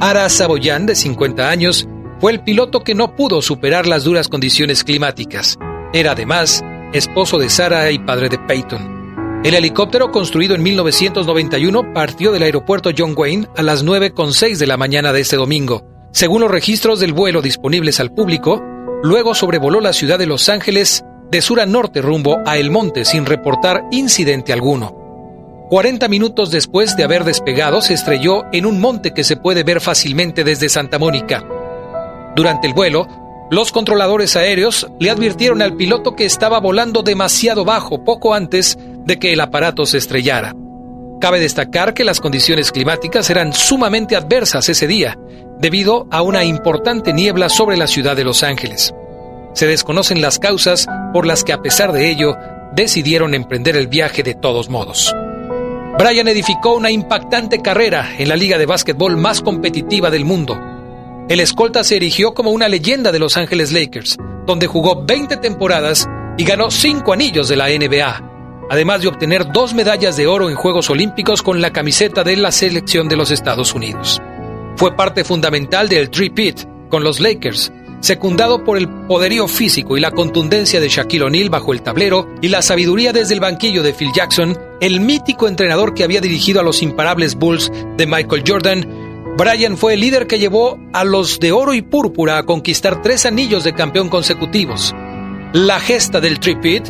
Ara Saboyan, de 50 años, fue el piloto que no pudo superar las duras condiciones climáticas. Era además esposo de Sara y padre de Peyton. El helicóptero, construido en 1991, partió del aeropuerto John Wayne a las 9.06 de la mañana de este domingo. Según los registros del vuelo disponibles al público, luego sobrevoló la ciudad de Los Ángeles de sur a norte rumbo a El Monte sin reportar incidente alguno. 40 minutos después de haber despegado, se estrelló en un monte que se puede ver fácilmente desde Santa Mónica. Durante el vuelo, los controladores aéreos le advirtieron al piloto que estaba volando demasiado bajo poco antes de que el aparato se estrellara. Cabe destacar que las condiciones climáticas eran sumamente adversas ese día, debido a una importante niebla sobre la ciudad de Los Ángeles. Se desconocen las causas por las que a pesar de ello decidieron emprender el viaje de todos modos. Brian edificó una impactante carrera en la liga de básquetbol más competitiva del mundo. El escolta se erigió como una leyenda de Los Ángeles Lakers, donde jugó 20 temporadas y ganó 5 anillos de la NBA, además de obtener dos medallas de oro en Juegos Olímpicos con la camiseta de la selección de los Estados Unidos. Fue parte fundamental del Three Pit con los Lakers, secundado por el poderío físico y la contundencia de Shaquille O'Neal bajo el tablero y la sabiduría desde el banquillo de Phil Jackson, el mítico entrenador que había dirigido a los imparables Bulls de Michael Jordan, Brian fue el líder que llevó a los de oro y púrpura a conquistar tres anillos de campeón consecutivos. La gesta del tripit,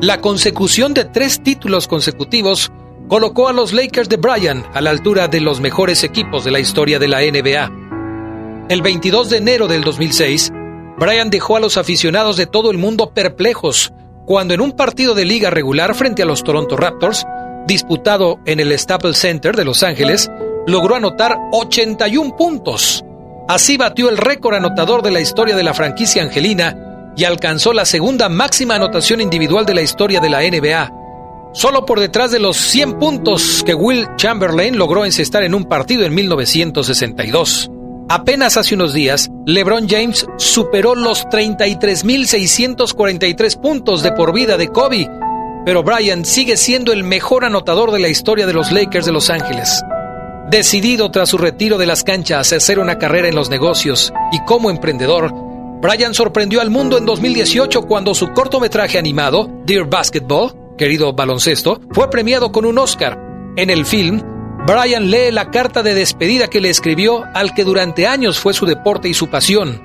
la consecución de tres títulos consecutivos, colocó a los Lakers de Brian a la altura de los mejores equipos de la historia de la NBA. El 22 de enero del 2006, Brian dejó a los aficionados de todo el mundo perplejos cuando en un partido de liga regular frente a los Toronto Raptors, disputado en el Staples Center de Los Ángeles, logró anotar 81 puntos. Así batió el récord anotador de la historia de la franquicia angelina y alcanzó la segunda máxima anotación individual de la historia de la NBA, solo por detrás de los 100 puntos que Will Chamberlain logró encestar en un partido en 1962. Apenas hace unos días, LeBron James superó los 33.643 puntos de por vida de Kobe, pero Bryant sigue siendo el mejor anotador de la historia de los Lakers de Los Ángeles. Decidido tras su retiro de las canchas a hacer una carrera en los negocios y como emprendedor, Bryant sorprendió al mundo en 2018 cuando su cortometraje animado, Dear Basketball, querido baloncesto, fue premiado con un Oscar. En el film, Brian lee la carta de despedida que le escribió al que durante años fue su deporte y su pasión,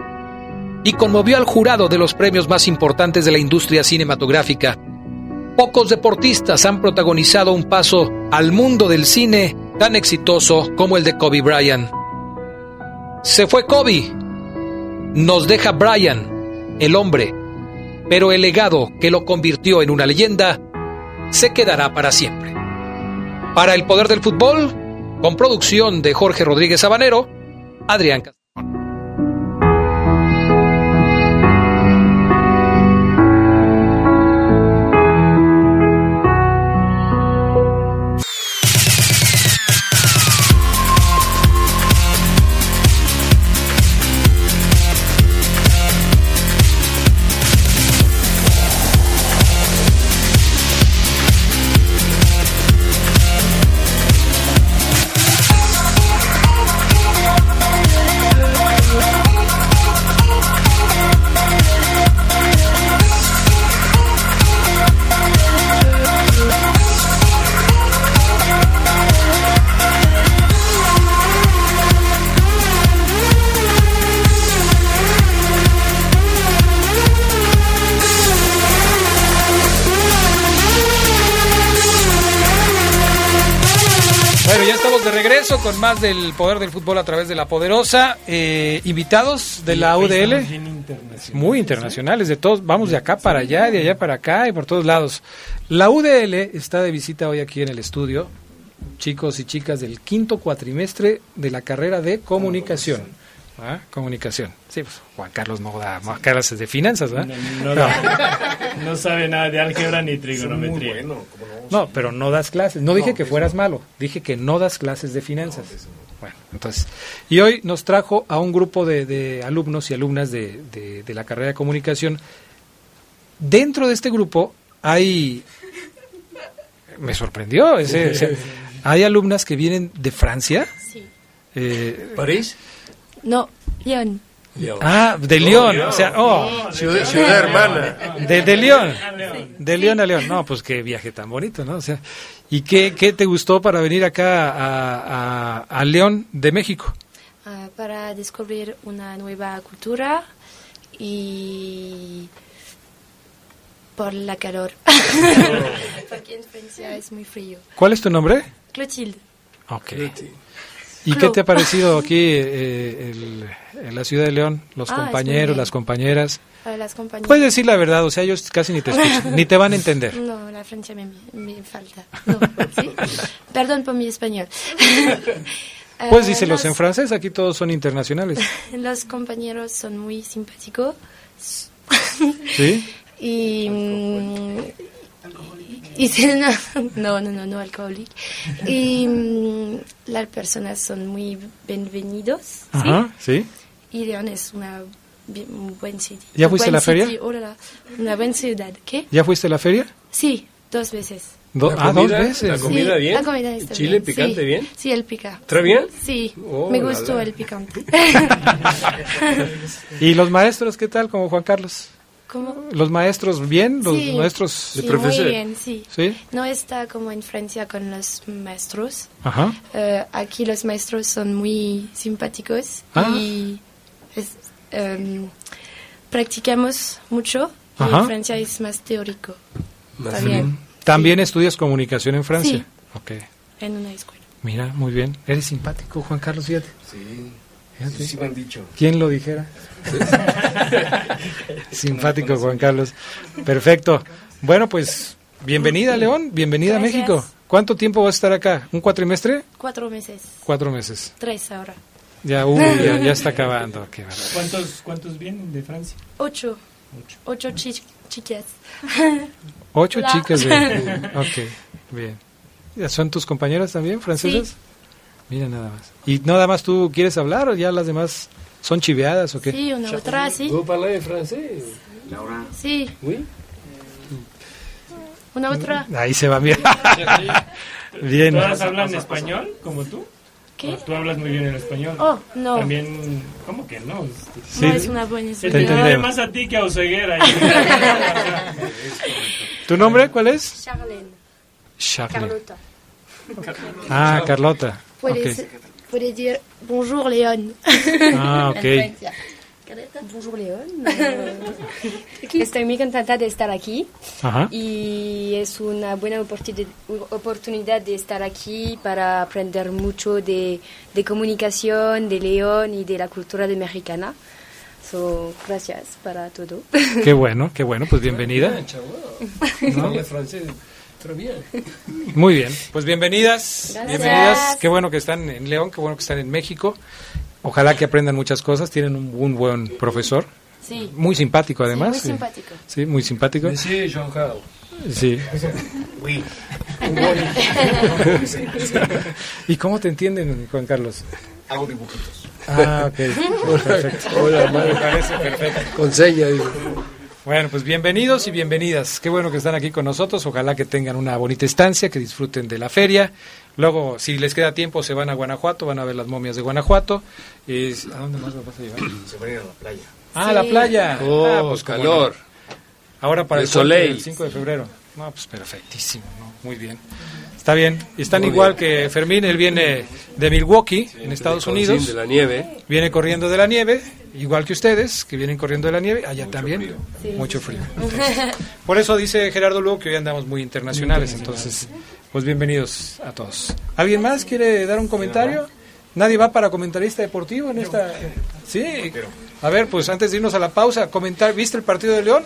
y conmovió al jurado de los premios más importantes de la industria cinematográfica. Pocos deportistas han protagonizado un paso al mundo del cine tan exitoso como el de Kobe Bryant. Se fue Kobe, nos deja Brian, el hombre, pero el legado que lo convirtió en una leyenda se quedará para siempre. Para el poder del fútbol, con producción de Jorge Rodríguez Sabanero, Adrián Castillo. Más del poder del fútbol a través de la poderosa. Eh, invitados de la UDL. Muy internacionales, de todos. Vamos de acá para allá, de allá para acá y por todos lados. La UDL está de visita hoy aquí en el estudio. Chicos y chicas del quinto cuatrimestre de la carrera de comunicación. ¿Ah? Comunicación. Sí, pues Juan Carlos no da clases de finanzas, No, no, sabe nada de álgebra ni trigonometría. no, pero no das clases. No dije que fueras malo, dije que no das clases de finanzas. Bueno, entonces. Y hoy nos trajo a un grupo de, alumnos y alumnas de, la carrera de comunicación. Dentro de este grupo hay. Me sorprendió. Ese, hay alumnas que vienen de Francia. Sí. Eh, ¿París? No, Lyon. Ah, de León, o sea, oh. Ciudad, hermana. De, de León. De León a León. No, pues qué viaje tan bonito, ¿no? O sea, ¿y qué, qué te gustó para venir acá a, a, León de México? Ah, para descubrir una nueva cultura y por la calor. Porque en Francia es muy frío. ¿Cuál es tu nombre? Clotilde. Ok. ¿Y qué te ha parecido aquí eh, en la ciudad de León? Los ah, compañeros, las compañeras. las compañeras. Puedes decir la verdad, o sea, ellos casi ni te escuchan, ni te van a entender. No, la Francia me, me falta. No, ¿sí? Perdón por mi español. pues díselos en francés, aquí todos son internacionales. Los compañeros son muy simpáticos. ¿Sí? Y, mm, y no, no, no, no alcohólico. Y mm, las personas son muy bienvenidos. Ajá, sí. Y León es una un buen sitio. ¿Ya fuiste a la feria? una buena ciudad. ¿Qué? ¿Ya fuiste a la feria? Sí, dos veces. ah, dos veces. ¿La comida bien? La comida está ¿Chile picante bien? Sí, el pica. ¿Está bien? Sí, oh, me gustó el picante. ¿Y los maestros qué tal, como Juan Carlos? ¿Los maestros bien? ¿Los maestros de Muy bien, sí. No está como en Francia con los maestros. Ajá. Eh, aquí los maestros son muy simpáticos ah. y em, practicamos mucho. Y en Francia es más teórico. también. ¿También estudias comunicación en Francia? Sí. Okay. En una escuela. Mira, muy bien. Eres simpático, Juan Carlos, fíjate. Sí. Sí, me han dicho. ¿Quién lo dijera? Simpático, Juan Carlos. Perfecto. Bueno, pues bienvenida, León. Bienvenida a México. ¿Cuánto tiempo vas a estar acá? ¿Un cuatrimestre? Cuatro meses. Cuatro meses. Tres ahora. Ya, ya, está acabando. ¿Cuántos, ¿Cuántos vienen de Francia? Ocho. Ocho, chicas. Ocho chicas. De... Ok, bien. ¿Son tus compañeras también francesas? Mira nada más. ¿Y nada más tú quieres hablar o ya las demás son chiveadas o qué? Sí, una otra, sí. ¿Tú hablas francés? Laura. Sí. ¿Oui? Una otra. Ahí se va bien. bien. ¿Todas hablan español como tú? ¿Qué? Tú hablas muy bien el español. Oh, no. También, ¿cómo que no? Sí. No es una buena Se te más a ti que a Oseguera. ¿Tu nombre cuál es? Charlene. Charlene. Carlota. Ah, Carlota. Puedes, okay. decir bonjour León. Ah, ok. Bonjour León. Estoy muy contenta de estar aquí Ajá. y es una buena oportunidad de estar aquí para aprender mucho de, de comunicación, de León y de la cultura de mexicana. So, gracias para todo. Qué bueno, qué bueno, pues bienvenida. ¿No? francés. Muy bien, pues bienvenidas, bienvenidas. Qué bueno que están en León, qué bueno que están en México. Ojalá que aprendan muchas cosas. Tienen un, buen profesor. Sí. Muy simpático además. muy simpático. Sí, muy simpático. Sí. ¿Y cómo te entienden, Juan Carlos? Hago dibujitos. Ah, ok. Perfecto. Hola, madre. parece perfecto. Con señas. Bueno, pues bienvenidos y bienvenidas. Qué bueno que están aquí con nosotros. Ojalá que tengan una bonita estancia, que disfruten de la feria. Luego, si les queda tiempo, se van a Guanajuato, van a ver las momias de Guanajuato. Y, ¿A dónde más lo vas a llevar? Se van a ir a la playa. Ah, a la playa. Oh, ah, pues calor. Ahora para el, el 5 de febrero. No, pues perfectísimo, ¿no? Muy bien. Está bien. Están igual que Fermín, él viene de Milwaukee, en Estados Unidos. de la nieve. Viene corriendo de la nieve, igual que ustedes, que vienen corriendo de la nieve. Allá también. Mucho frío. por eso dice Gerardo luego que hoy andamos muy internacionales. Entonces, pues bienvenidos a todos. ¿Alguien más quiere dar un comentario? ¿Nadie va para comentarista deportivo en esta...? Sí. A ver, pues antes de irnos a la pausa, comentar, ¿viste el partido de León?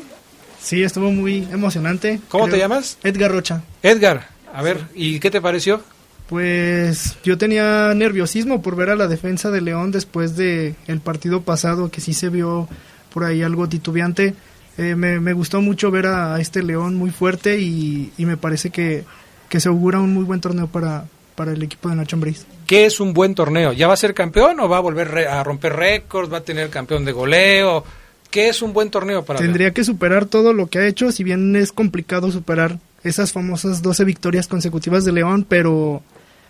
Sí, estuvo muy emocionante. ¿Cómo te llamas? Edgar Rocha. Edgar, a ver, ¿y qué te pareció? Pues yo tenía nerviosismo por ver a la defensa de León después de el partido pasado que sí se vio por ahí algo titubeante. Eh, me, gustó mucho ver a, este León muy fuerte y, me parece que, se augura un muy buen torneo para, para el equipo de Nacho Ambriz. ¿Qué es un buen torneo? ¿Ya va a ser campeón o va a volver a romper récords? ¿Va a tener campeón de goleo? ¿Qué es un buen torneo para Tendría que superar todo lo que ha hecho, si bien es complicado superar esas famosas 12 victorias consecutivas de León, pero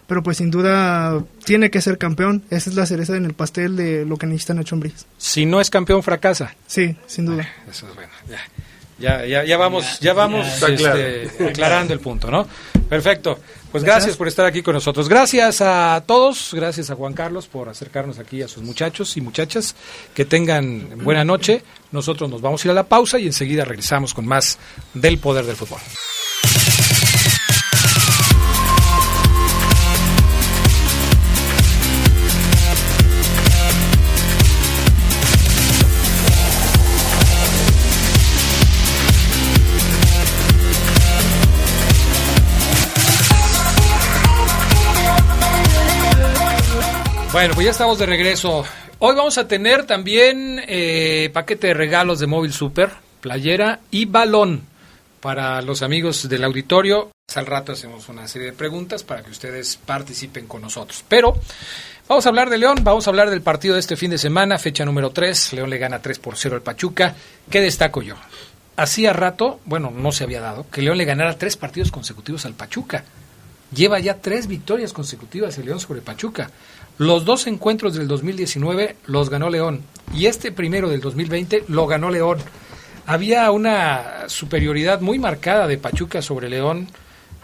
pero pues sin duda tiene que ser campeón. Esa es la cereza en el pastel de lo que necesita Nacho Ambriz. Si no es campeón, fracasa. Sí, sin duda. Eso es bueno, ya. Ya, ya, vamos, ya, vamos este, aclarando el punto, ¿no? Perfecto. Pues gracias. por estar aquí con nosotros. Gracias a todos, gracias a Juan Carlos por acercarnos aquí a sus muchachos y muchachas. Que tengan buena noche. Nosotros nos vamos a ir a la pausa y enseguida regresamos con más del poder del fútbol. Bueno, pues ya estamos de regreso. Hoy vamos a tener también eh, paquete de regalos de Móvil Super, playera y balón para los amigos del auditorio. Al rato hacemos una serie de preguntas para que ustedes participen con nosotros. Pero vamos a hablar de León, vamos a hablar del partido de este fin de semana, fecha número 3. León le gana 3 por 0 al Pachuca. ¿Qué destaco yo? Hacía rato, bueno, no se había dado, que León le ganara tres partidos consecutivos al Pachuca. Lleva ya tres victorias consecutivas el León sobre Pachuca. Los dos encuentros del 2019 los ganó León y este primero del 2020 lo ganó León. Había una superioridad muy marcada de Pachuca sobre León,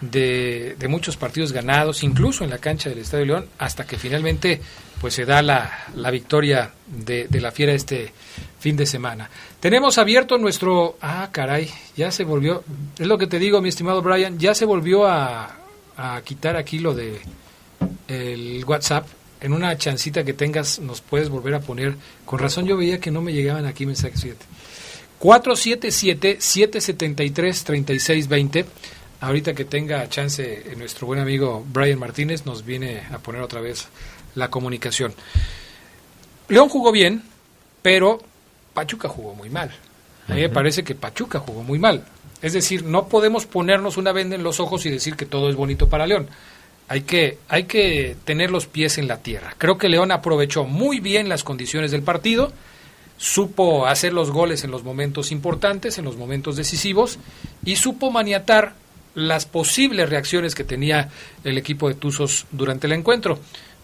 de, muchos partidos ganados, incluso en la cancha del Estadio León, hasta que finalmente pues se da la, victoria de, la fiera este fin de semana. Tenemos abierto nuestro... Ah, caray, ya se volvió... Es lo que te digo, mi estimado Brian, ya se volvió a, a quitar aquí lo de el WhatsApp en una chancita que tengas nos puedes volver a poner. Con razón yo veía que no me llegaban aquí mensajes, fíjate. 477-773-3620. Ahorita que tenga chance eh, nuestro buen amigo Brian Martínez nos viene a poner otra vez la comunicación. León jugó bien, pero Pachuca jugó muy mal. A mí me parece que Pachuca jugó muy mal. Es decir, no podemos ponernos una venda en los ojos y decir que todo es bonito para León hay que, hay que tener los pies en la tierra. Creo que León aprovechó muy bien las condiciones del partido, supo hacer los goles en los momentos importantes, en los momentos decisivos, y supo maniatar las posibles reacciones que tenía el equipo de Tuzos durante el encuentro.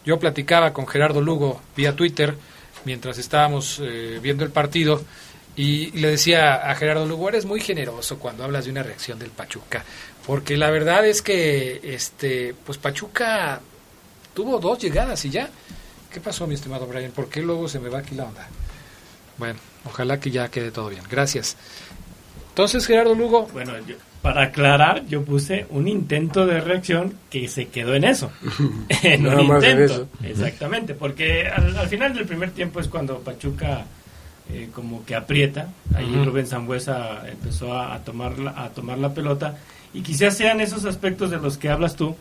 Yo platicaba con Gerardo Lugo vía Twitter mientras estábamos eh, viendo el partido y le decía a Gerardo Lugo, eres muy generoso cuando hablas de una reacción del Pachuca. Porque la verdad es que este pues Pachuca tuvo dos llegadas y ya. ¿Qué pasó, mi estimado Brian? ¿Por qué luego se me va aquí la onda? Bueno, ojalá que ya quede todo bien. Gracias. Entonces, Gerardo Lugo. Bueno, para aclarar, yo puse un intento de reacción que se quedó en eso. en un intento. Exactamente, porque al, final del primer tiempo es cuando Pachuca eh, como que aprieta. Ahí Rubén Zambuesa empezó a, tomar a tomar la pelota y quizás sean esos aspectos de los que hablas tú,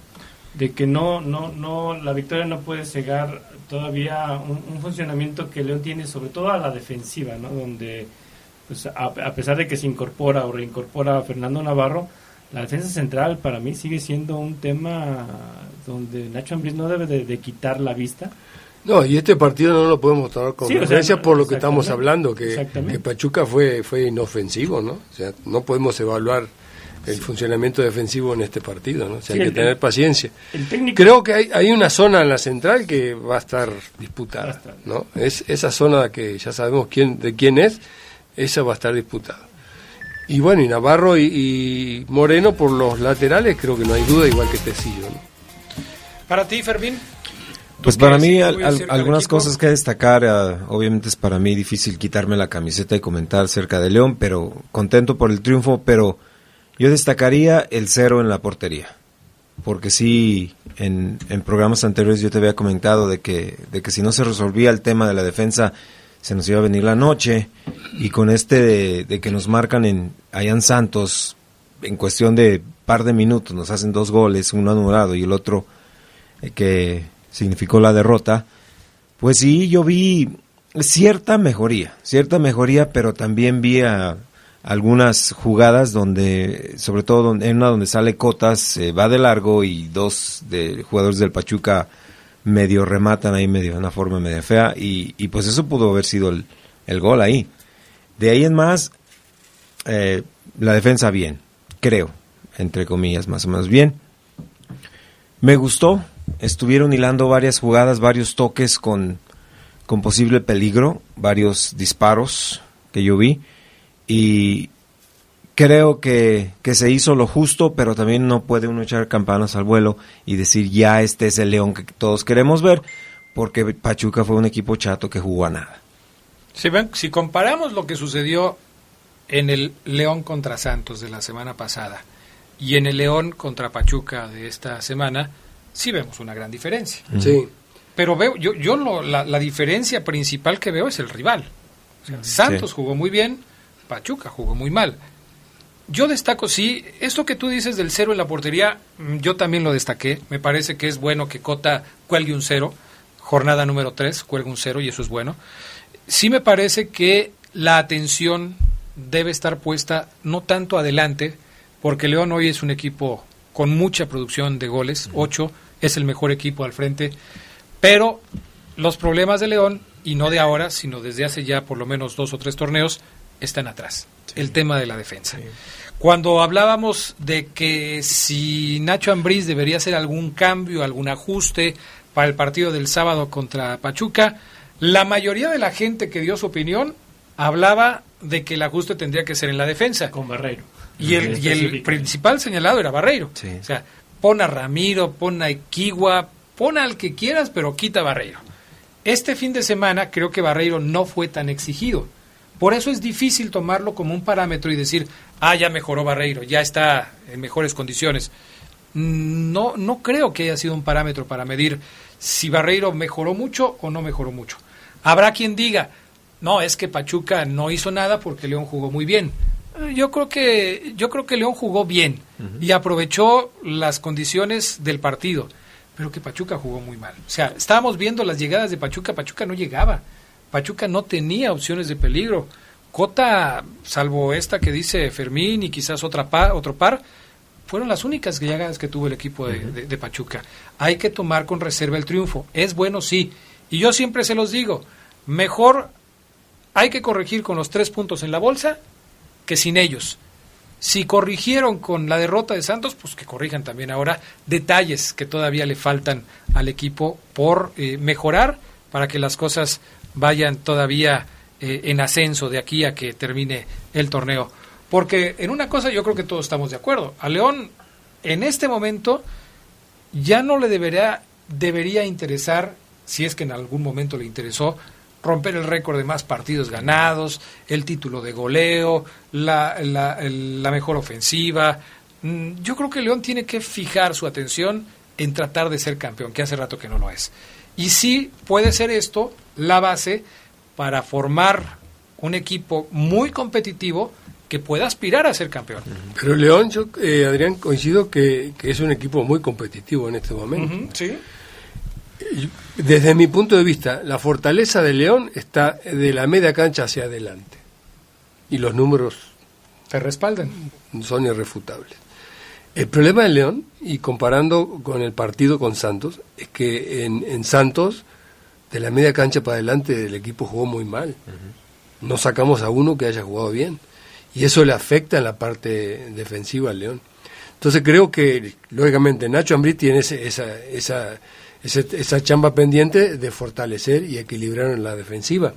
de que no, no, no, la victoria no puede cegar todavía un, funcionamiento que León tiene, sobre todo a la defensiva, ¿no? Donde, pues, a, pesar de que se incorpora o reincorpora a Fernando Navarro, la defensa central para mí sigue siendo un tema donde Nacho Ambriz no debe de, quitar la vista. No, y este partido no lo podemos tomar con sí, por lo que estamos hablando, que, que, Pachuca fue, fue inofensivo, ¿no? O sea, no podemos evaluar el funcionamiento defensivo en este partido, ¿no? O sea, hay que tener paciencia. Creo que hay, hay, una zona en la central que va a estar disputada, ¿no? Es esa zona que ya sabemos quién de quién es, esa va a estar disputada. Y bueno, y Navarro y, Moreno por los laterales creo que no hay duda, igual que Tecillo, ¿no? Para ti, Fermín. Pues para mí algunas cosas que destacar, ah, obviamente es para mí difícil quitarme la camiseta y comentar acerca de León, pero contento por el triunfo, pero yo destacaría el cero en la portería, porque sí, en, programas anteriores yo te había comentado de que, de que si no se resolvía el tema de la defensa, se nos iba a venir la noche, y con este de, que nos marcan en Ayan Santos, en cuestión de par de minutos, nos hacen dos goles, uno anulado y el otro eh, que significó la derrota, pues sí, yo vi cierta mejoría, cierta mejoría, pero también vi a, algunas jugadas donde, sobre todo en una donde sale Cotas, va de largo y dos de jugadores del Pachuca medio rematan ahí medio de una forma medio fea y, y pues eso pudo haber sido el, el, gol ahí. De ahí en más, eh, la defensa bien, creo, entre comillas, más o menos bien. Me gustó, estuvieron hilando varias jugadas, varios toques con, con posible peligro, varios disparos que yo vi y creo que, que, se hizo lo justo, pero también no puede uno echar campanas al vuelo y decir ya este es el León que todos queremos ver, porque Pachuca fue un equipo chato que jugó a nada. Si, ven, si comparamos lo que sucedió en el León contra Santos de la semana pasada y en el León contra Pachuca de esta semana, sí vemos una gran diferencia. Sí. Pero veo, yo, yo la, la, diferencia principal que veo es el rival. Santos jugó muy bien, Pachuca jugó muy mal. Yo destaco, sí, esto que tú dices del cero en la portería, mm, yo también lo destaqué. Me parece que es bueno que Cota cuelgue un cero. Jornada número 3, cuelga un cero y eso es bueno. Sí me parece que la atención debe estar puesta no tanto adelante, porque León hoy es un equipo con mucha producción de goles, 8, es el mejor equipo al frente, pero los problemas de León, y no de ahora, sino desde hace ya por lo menos dos o tres torneos, están atrás. El tema de la defensa. Cuando hablábamos de que si Nacho Ambriz debería hacer algún cambio, algún ajuste para el partido del sábado contra Pachuca, la mayoría de la gente que dio su opinión hablaba de que el ajuste tendría que ser en la defensa. Con Barreiro. Y el, y el principal señalado era Barreiro. O sea, pon a Ramiro, pon a Equigua, pon al que quieras, pero quita a Barreiro. Este fin de semana creo que Barreiro no fue tan exigido. Por eso es difícil tomarlo como un parámetro y decir, ah, ya mejoró Barreiro, ya está en mejores condiciones. No, no creo que haya sido un parámetro para medir si Barreiro mejoró mucho o no mejoró mucho. Habrá quien diga, no, es que Pachuca no hizo nada porque León jugó muy bien. Yo creo que, yo creo que León jugó bien y aprovechó las condiciones del partido, pero que Pachuca jugó muy mal. O sea, estábamos viendo las llegadas de Pachuca, Pachuca no llegaba. Pachuca no tenía opciones de peligro. Cota, salvo esta que dice Fermín y quizás otra otro par, fueron las únicas llegadas que tuvo el equipo de, Pachuca. Hay que tomar con reserva el triunfo. Es bueno, sí. Y yo siempre se los digo, mejor hay que corregir con los tres puntos en la bolsa que sin ellos. Si corrigieron con la derrota de Santos, pues que corrijan también ahora detalles que todavía le faltan al equipo por eh, mejorar para que las cosas vayan todavía eh, en ascenso de aquí a que termine el torneo. Porque en una cosa yo creo que todos estamos de acuerdo. A León en este momento ya no le debería, debería interesar, si es que en algún momento le interesó, romper el récord de más partidos ganados, el título de goleo, la, la, la mejor ofensiva. Mm, yo creo que León tiene que fijar su atención en tratar de ser campeón, que hace rato que no lo es. Y sí puede ser esto la base para formar un equipo muy competitivo que pueda aspirar a ser campeón. Pero León, yo, eh, Adrián, coincido que, es un equipo muy competitivo en este momento. sí. Desde mi punto de vista, la fortaleza de León está de la media cancha hacia adelante. Y los números... Te respaldan. Son irrefutables. El problema de León, y comparando con el partido con Santos, es que en, Santos, de la media cancha para adelante, el equipo jugó muy mal. No sacamos a uno que haya jugado bien. Y eso le afecta en la parte defensiva al León. Entonces creo que, lógicamente, Nacho Ambrí tiene esa, esa, esa, chamba pendiente de fortalecer y equilibrar en la defensiva.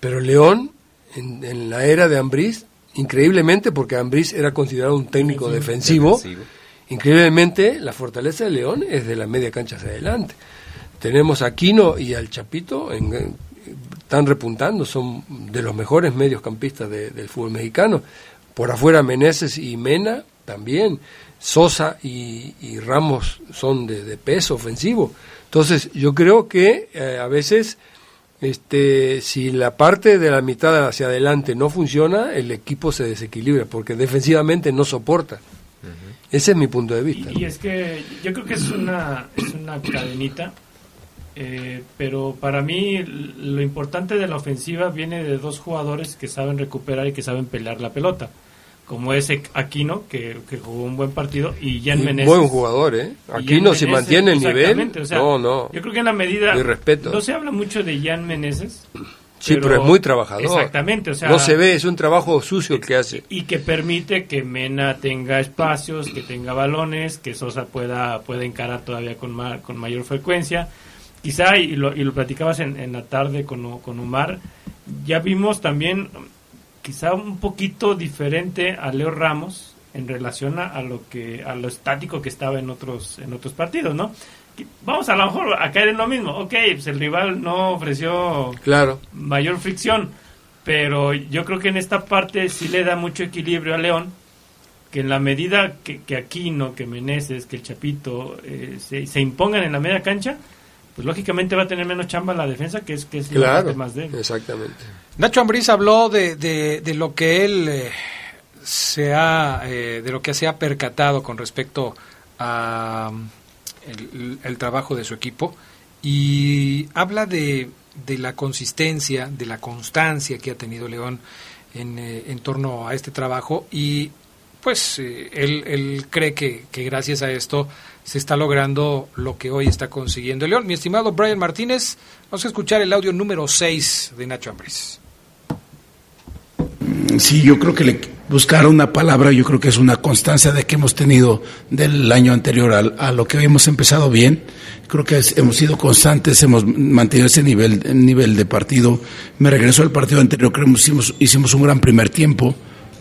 Pero León, en, en la era de Ambriz, increíblemente, porque Ambriz era considerado un técnico defensivo, increíblemente la fortaleza de León es de la media cancha hacia adelante. Tenemos a Quino y al Chapito, en, están repuntando, son de los mejores mediocampistas del fútbol mexicano. Por afuera Meneses y Mena también. Sosa y, Ramos son de, peso ofensivo. Entonces yo creo que eh, a veces este, si la parte de la mitad hacia adelante no funciona, el equipo se desequilibra porque defensivamente no soporta. Ese es mi punto de vista. Y, es que yo creo que es una, es una cadenita, eh, pero para mí lo importante de la ofensiva viene de dos jugadores que saben recuperar y que saben pelear la pelota como ese Aquino, que, que, jugó un buen partido, y Jan Meneses. Buen jugador, ¿eh? Aquino, si mantiene el nivel. no, no. Yo creo que en la medida. respeto. No se habla mucho de Jan Meneses, Sí, pero, es muy trabajador. Exactamente, o sea, no se ve, es un trabajo sucio que hace. Y que permite que Mena tenga espacios, que tenga balones, que Sosa pueda pueda encarar todavía con con mayor frecuencia. Quizá y lo, y lo platicabas en, en la tarde con con Omar, ya vimos también quizá un poquito diferente a Leo Ramos en relación a, lo que a lo estático que estaba en otros en otros partidos, ¿no? vamos a lo mejor a caer en lo mismo. Ok, pues el rival no ofreció claro. mayor fricción, pero yo creo que en esta parte sí le da mucho equilibrio a León, que en la medida que, que Aquino, que Meneses, que el Chapito eh, se, se, impongan en la media cancha, pues lógicamente va a tener menos chamba la defensa, que es, que es claro, más de Exactamente. Nacho Ambriz habló de, de, lo que él eh, se ha, eh, de lo que se ha percatado con respecto a el, trabajo de su equipo y habla de, de, la consistencia, de la constancia que ha tenido León en, eh, en torno a este trabajo y pues él, él, cree que, que, gracias a esto se está logrando lo que hoy está consiguiendo León. Mi estimado Brian Martínez, vamos a escuchar el audio número 6 de Nacho Ambris. Sí, yo creo que le, buscar una palabra, yo creo que es una constancia de que hemos tenido del año anterior a, lo que hemos empezado bien. Creo que hemos sido constantes, hemos mantenido ese nivel, nivel de partido. Me regreso al partido anterior, creo que hicimos, hicimos un gran primer tiempo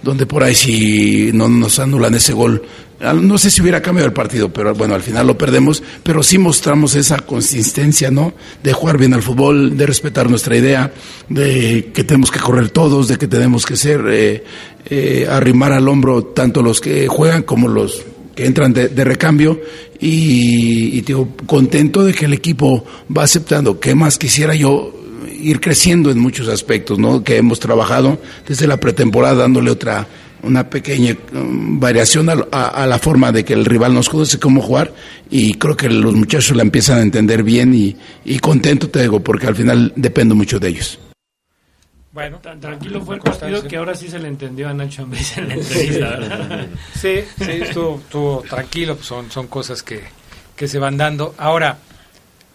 donde por ahí si no nos anulan ese gol, no sé si hubiera cambiado el partido, pero bueno, al final lo perdemos, pero sí mostramos esa consistencia, ¿no? De jugar bien al fútbol, de respetar nuestra idea, de que tenemos que correr todos, de que tenemos que ser, eh, eh, arrimar al hombro tanto los que juegan como los que entran de, recambio y, y digo, contento de que el equipo va aceptando. ¿Qué más quisiera yo ir creciendo en muchos aspectos, ¿no? Que hemos trabajado desde la pretemporada dándole otra una pequeña um, variación a, la forma de que el rival nos conoce cómo jugar y creo que los muchachos la empiezan a entender bien y, y contento te digo porque al final dependo mucho de ellos. Bueno, tranquilo fue el partido que ahora sí se le entendió a Nacho Ambriz en la entrevista, ¿verdad? Sí, sí, estuvo, tranquilo, pues son, son cosas que, que se van dando. Ahora,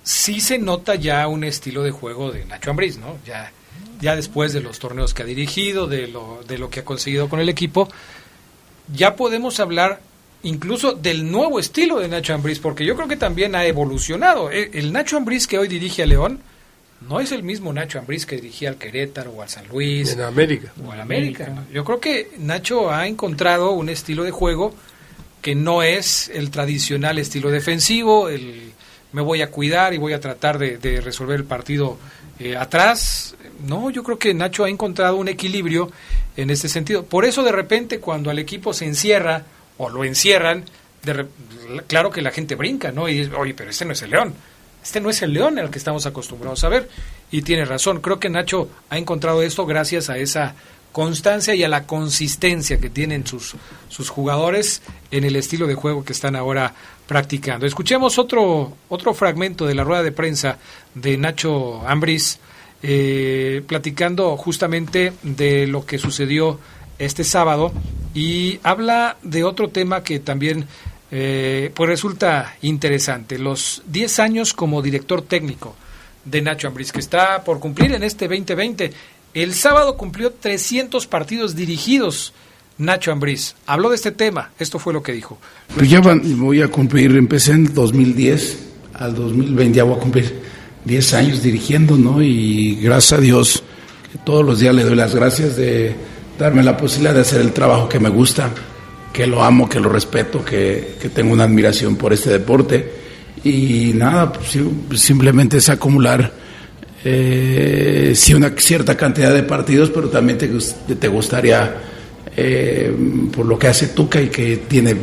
sí se nota ya un estilo de juego de Nacho Ambriz, ¿no? Ya, ya después de los torneos que ha dirigido, de lo, de lo que ha conseguido con el equipo, ya podemos hablar incluso del nuevo estilo de Nacho Ambriz, porque yo creo que también ha evolucionado. E, el Nacho Ambriz que hoy dirige a León no es el mismo Nacho Ambriz que dirigía al Querétaro o al San Luis. En América. O al América. Yo creo que Nacho ha encontrado un estilo de juego que no es el tradicional estilo defensivo, el me voy a cuidar y voy a tratar de, resolver el partido eh, atrás. No, yo creo que Nacho ha encontrado un equilibrio en este sentido. Por eso de repente cuando al equipo se encierra o lo encierran, claro que la gente brinca, ¿no? Y dice, oye, pero este no es el león. Este no es el león al que estamos acostumbrados a ver. Y tiene razón. Creo que Nacho ha encontrado esto gracias a esa constancia y a la consistencia que tienen sus, sus jugadores en el estilo de juego que están ahora practicando. Escuchemos otro, otro fragmento de la rueda de prensa de Nacho Ambris, eh, platicando justamente de lo que sucedió este sábado y habla de otro tema que también eh, pues resulta interesante, los 10 años como director técnico de Nacho Ambris, que está por cumplir en este 2020 el sábado cumplió 300 partidos dirigidos. Nacho Ambriz habló de este tema. Esto fue lo que dijo. Pues ya voy a cumplir, empecé en 2010 al 2020, ya voy a cumplir 10 años dirigiendo, ¿no? Y gracias a Dios, que todos los días le doy las gracias de darme la posibilidad de hacer el trabajo que me gusta, que lo amo, que lo respeto, que, que tengo una admiración por este deporte. Y nada, pues, simplemente es acumular eh, sí una cierta cantidad de partidos, pero también te, te gustaría, eh, por lo que hace Tuca y que tiene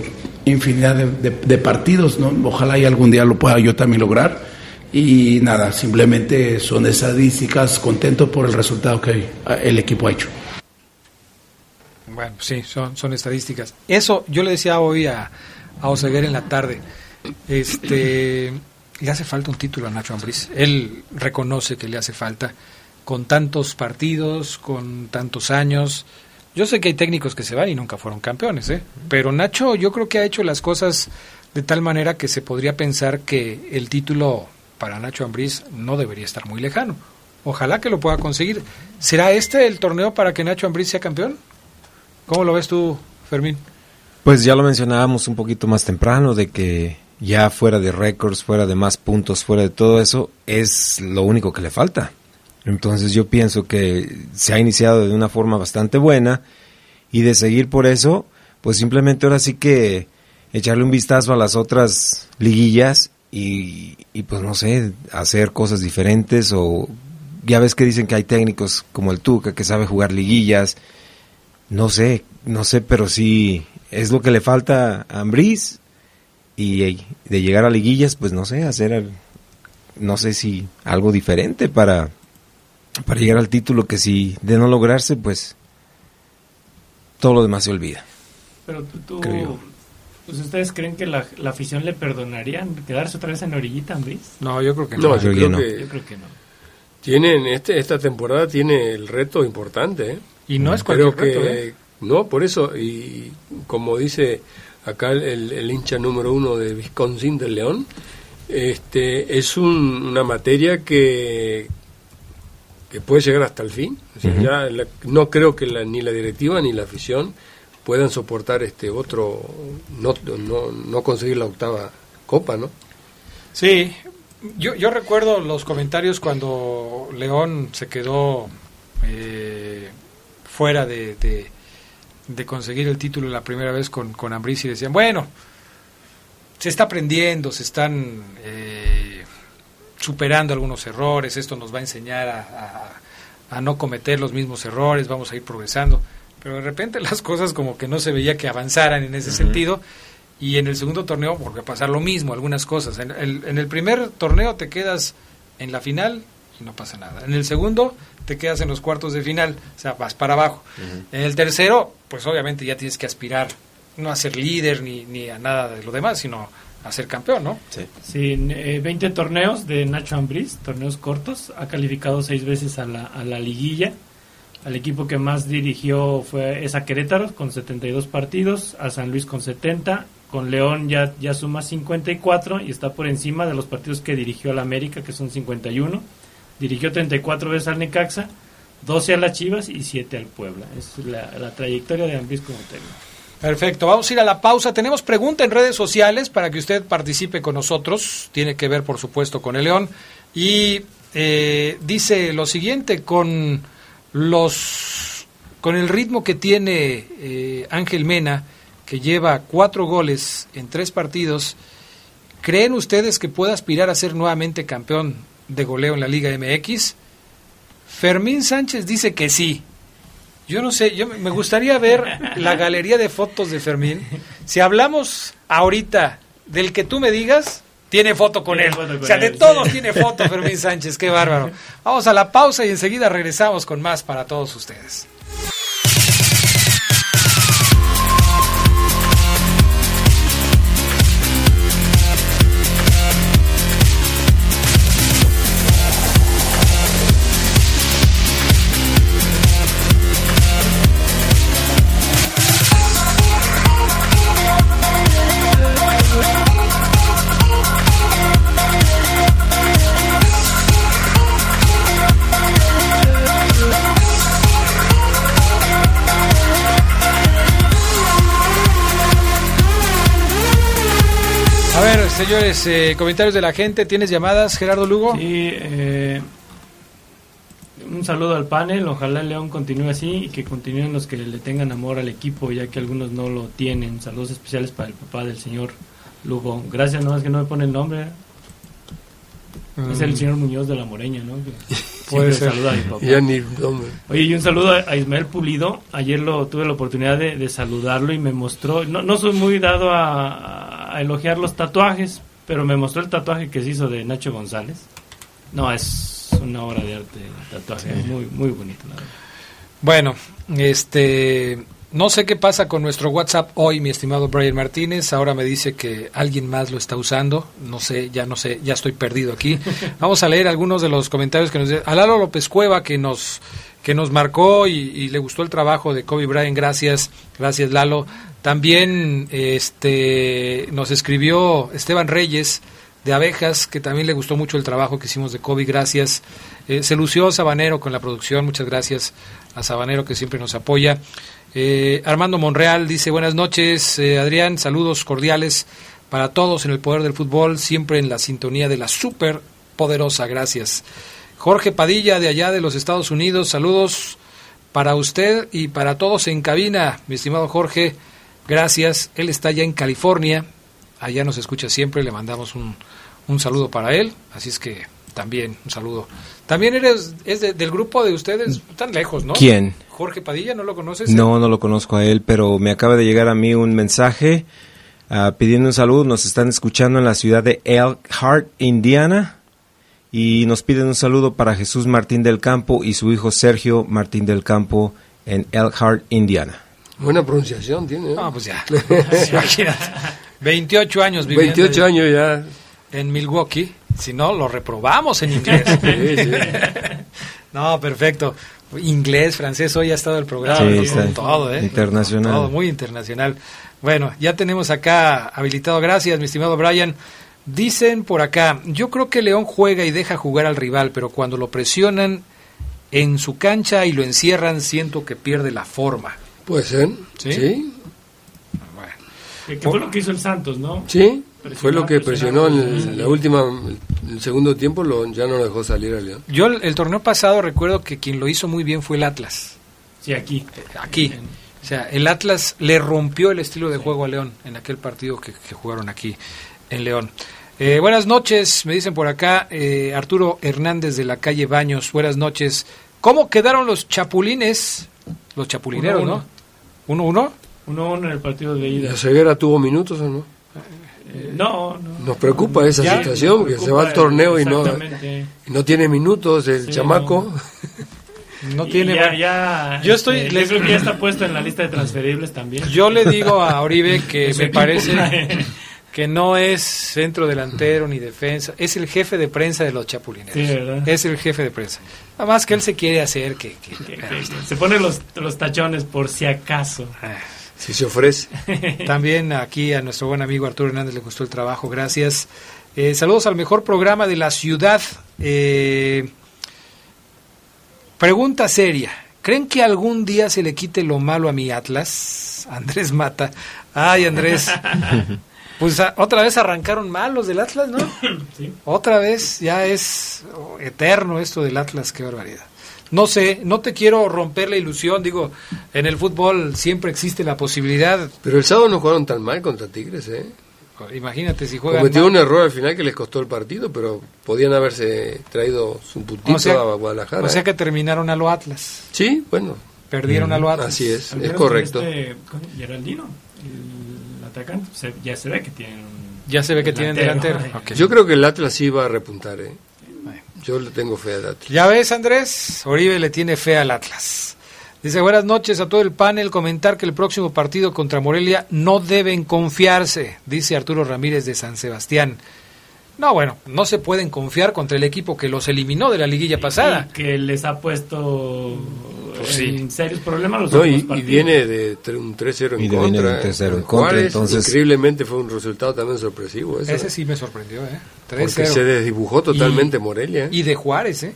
infinidad de, partidos, ¿no? Ojalá y algún día lo pueda yo también lograr. Y nada, simplemente son estadísticas, contento por el resultado que el equipo ha hecho. Bueno, sí, son, son estadísticas. Eso yo le decía hoy a, a Oseguer en la tarde. Este le hace falta un título a Nacho Ambriz. Él reconoce que le hace falta con tantos partidos, con tantos años. Yo sé que hay técnicos que se van y nunca fueron campeones, ¿eh? pero Nacho yo creo que ha hecho las cosas de tal manera que se podría pensar que el título para Nacho Ambriz no debería estar muy lejano. Ojalá que lo pueda conseguir. ¿Será este el torneo para que Nacho Ambriz sea campeón? ¿Cómo lo ves tú, Fermín? Pues ya lo mencionábamos un poquito más temprano, de que ya fuera de récords, fuera de más puntos, fuera de todo eso, es lo único que le falta. Entonces yo pienso que se ha iniciado de una forma bastante buena y de seguir por eso, pues simplemente ahora sí que echarle un vistazo a las otras liguillas y, pues no sé, hacer cosas diferentes o ya ves que dicen que hay técnicos como el Tuca que sabe jugar liguillas, no sé, no sé, pero sí es lo que le falta a Ambriz y de llegar a liguillas, pues no sé, hacer, no sé si algo diferente para, para llegar al título que si de no lograrse, pues todo lo demás se olvida. Pero tú, pues, ¿ustedes creen que la, afición le perdonarían quedarse otra vez en orillita, Ambriz? No, yo creo que no. yo, creo Que, yo creo que no. Tienen, este, esta temporada tiene el reto importante, ¿eh? Y no es cualquier reto, ¿eh? No, por eso, y como dice acá el, hincha número uno de Wisconsin del León, este, es una materia que, que puede llegar hasta el fin. ya no creo que ni la directiva ni la afición puedan soportar este otro, no, no, no conseguir la octava copa, ¿no? Sí, yo, yo recuerdo los comentarios cuando León se quedó eh, fuera de de conseguir el título la primera vez con, con Ambris y decían, bueno, se está aprendiendo, se están eh, superando algunos errores, esto nos va a enseñar a, a, no cometer los mismos errores, vamos a ir progresando. Pero de repente las cosas como que no se veía que avanzaran en ese sentido y en el segundo torneo volvió a pasar lo mismo, algunas cosas. En el, en el primer torneo te quedas en la final y no pasa nada. En el segundo te quedas en los cuartos de final, o sea, vas para abajo. En el tercero, pues obviamente ya tienes que aspirar no a ser líder ni, ni a nada de lo demás, sino a ser campeón, ¿no? Sí. sí 20 eh, torneos de Nacho Ambriz, torneos cortos, ha calificado seis veces a la, a la liguilla. Al equipo que más dirigió fue es a Querétaro con 72 partidos, a San Luis con 70, con León ya, ya suma 54 y está por encima de los partidos que dirigió al América, que son 51 Dirigió 34 veces al Necaxa, 12 a las Chivas y 7 al Puebla. Es la, trayectoria de Ambris como técnico. Perfecto, vamos a ir a la pausa. Tenemos pregunta en redes sociales para que usted participe con nosotros. Tiene que ver, por supuesto, con el León. Y eh, dice lo siguiente, con los con el ritmo que tiene eh, Ángel Mena, que lleva cuatro goles en tres partidos, ¿creen ustedes que pueda aspirar a ser nuevamente campeón de goleo en la Liga MX. Fermín Sánchez dice que sí. Yo no sé, yo me gustaría ver la galería de fotos de Fermín. Si hablamos ahorita del que tú me digas, tiene foto con él. o sea, de todos tiene foto Fermín Sánchez, qué bárbaro. Vamos a la pausa y enseguida regresamos con más para todos ustedes. Señores, eh, comentarios de la gente. ¿Tienes llamadas, Gerardo Lugo? Sí, eh, un saludo al panel. Ojalá León continúe así y que continúen los que le tengan amor al equipo, ya que algunos no lo tienen. Saludos especiales para el papá del señor Lugo. Gracias, no es que no me pone el nombre. Es el mm. señor Muñoz de la Moreña, ¿no? Puede ser. Saluda a mi papá. Oye, y un saludo a Ismael Pulido. Ayer lo tuve la oportunidad de, saludarlo y me mostró. No, no soy muy dado a a elogiar los tatuajes, pero me mostró el tatuaje que se hizo de Nacho González. No, es una obra de arte tatuaje, muy, muy bonito. Bueno, este, no sé qué pasa con nuestro WhatsApp hoy, mi estimado Brian Martínez. Ahora me dice que alguien más lo está usando. No sé, ya no sé, ya estoy perdido aquí. Vamos a leer algunos de los comentarios que nos a Lalo López Cueva que nos que nos marcó y, le gustó el trabajo de Kobe Bryant. Gracias, gracias Lalo. También este, nos escribió Esteban Reyes de Abejas, que también le gustó mucho el trabajo que hicimos de Kobe, gracias. Eh, se lució Sabanero con la producción, muchas gracias a Sabanero que siempre nos apoya. Eh, Armando Monreal dice buenas noches, eh, Adrián, saludos cordiales para todos en el poder del fútbol, siempre en la sintonía de la super poderosa, gracias. Jorge Padilla de allá de los Estados Unidos, saludos para usted y para todos en cabina, mi estimado Jorge, gracias. Él está ya en California, allá nos escucha siempre, le mandamos un, un saludo para él, así es que también un saludo. También eres es del grupo de ustedes, tan lejos, ¿no? ¿Quién? Jorge Padilla, ¿no lo conoces? No, no lo conozco a él, pero me acaba de llegar a mí un mensaje uh, pidiendo un saludo. Nos están escuchando en la ciudad de Elkhart, Indiana, y nos piden un saludo para Jesús Martín del Campo y su hijo Sergio Martín del Campo en Elkhart, Indiana. Buena pronunciación tiene. Ah, pues ya. 28 años viviendo. 28 años ya. En Milwaukee. Si no, lo reprobamos en inglés. no, perfecto. Inglés, francés, hoy ha estado el programa. todo, ¿eh? Internacional. Todo, muy internacional. Bueno, ya tenemos acá habilitado. Gracias, mi estimado Brian. Dicen por acá, yo creo que León juega y deja jugar al rival, pero cuando lo presionan en su cancha y lo encierran, siento que pierde la forma. Puede ser. Sí. Bueno. Que fue lo que hizo el Santos, ¿no? Sí. Fue lo que presionó en la última, el segundo tiempo, lo, ya no dejó salir a León. Yo el, torneo pasado recuerdo que quien lo hizo muy bien fue el Atlas. Sí, aquí. Eh, aquí. O sea, el Atlas le rompió el estilo de juego a León en aquel partido que, jugaron aquí en León. Eh, buenas noches, me dicen por acá eh, Arturo Hernández de la calle Baños. Buenas noches. ¿Cómo quedaron los chapulines? Los chapulineros, ¿no? ¿Uno, uno? Uno, uno en el partido de ida. ¿La ceguera tuvo minutos o no? Eh, no, no, Nos preocupa esa situación, que se va al torneo y no, no tiene minutos el chamaco. No tiene. Ya, yo estoy. Eh, creo que ya está puesto en la lista de transferibles también. Yo le digo a Oribe que me parece que no es centro delantero ni defensa, es el jefe de prensa de los chapulineros. es el jefe de prensa. Nada más que él se quiere hacer que. se pone los, los tachones por si acaso. Ah. Si se ofrece. También aquí a nuestro buen amigo Arturo Hernández le gustó el trabajo, gracias. Eh, saludos al mejor programa de la ciudad. Eh, pregunta seria. ¿Creen que algún día se le quite lo malo a mi Atlas? Andrés Mata. Ay, Andrés. Pues otra vez arrancaron mal los del Atlas, ¿no? Sí. Otra vez ya es eterno esto del Atlas, qué barbaridad no sé, no te quiero romper la ilusión, digo, en el fútbol siempre existe la posibilidad. Pero el sábado no jugaron tan mal contra Tigres, ¿eh? Imagínate si juegan. Cometió un error al final que les costó el partido, pero podían haberse traído su puntito a Guadalajara. O sea ¿eh? que terminaron a lo Atlas. Sí, bueno. Perdieron a lo Atlas. Así es, es correcto. Este, Geraldino, el atacante, ya se ve que tienen. Ya se ve que tienen delantero. Yo creo que el Atlas iba a repuntar, ¿eh? Yo le tengo fe al Atlas. Ya ves, Andrés, Oribe le tiene fe al Atlas. Dice, buenas noches a todo el panel. Comentar que el próximo partido contra Morelia no deben confiarse, dice Arturo Ramírez de San Sebastián. No, bueno, no se pueden confiar contra el equipo que los eliminó de la liguilla pasada. que les ha puesto pues en serios problemas los no, y, viene de un 3-0 en contra. en contra entonces... Increíblemente fue un resultado también sorpresivo. Ese sí me sorprendió, ¿eh? Porque se desdibujó totalmente Morelia. ¿eh? Y de Juárez, ¿eh?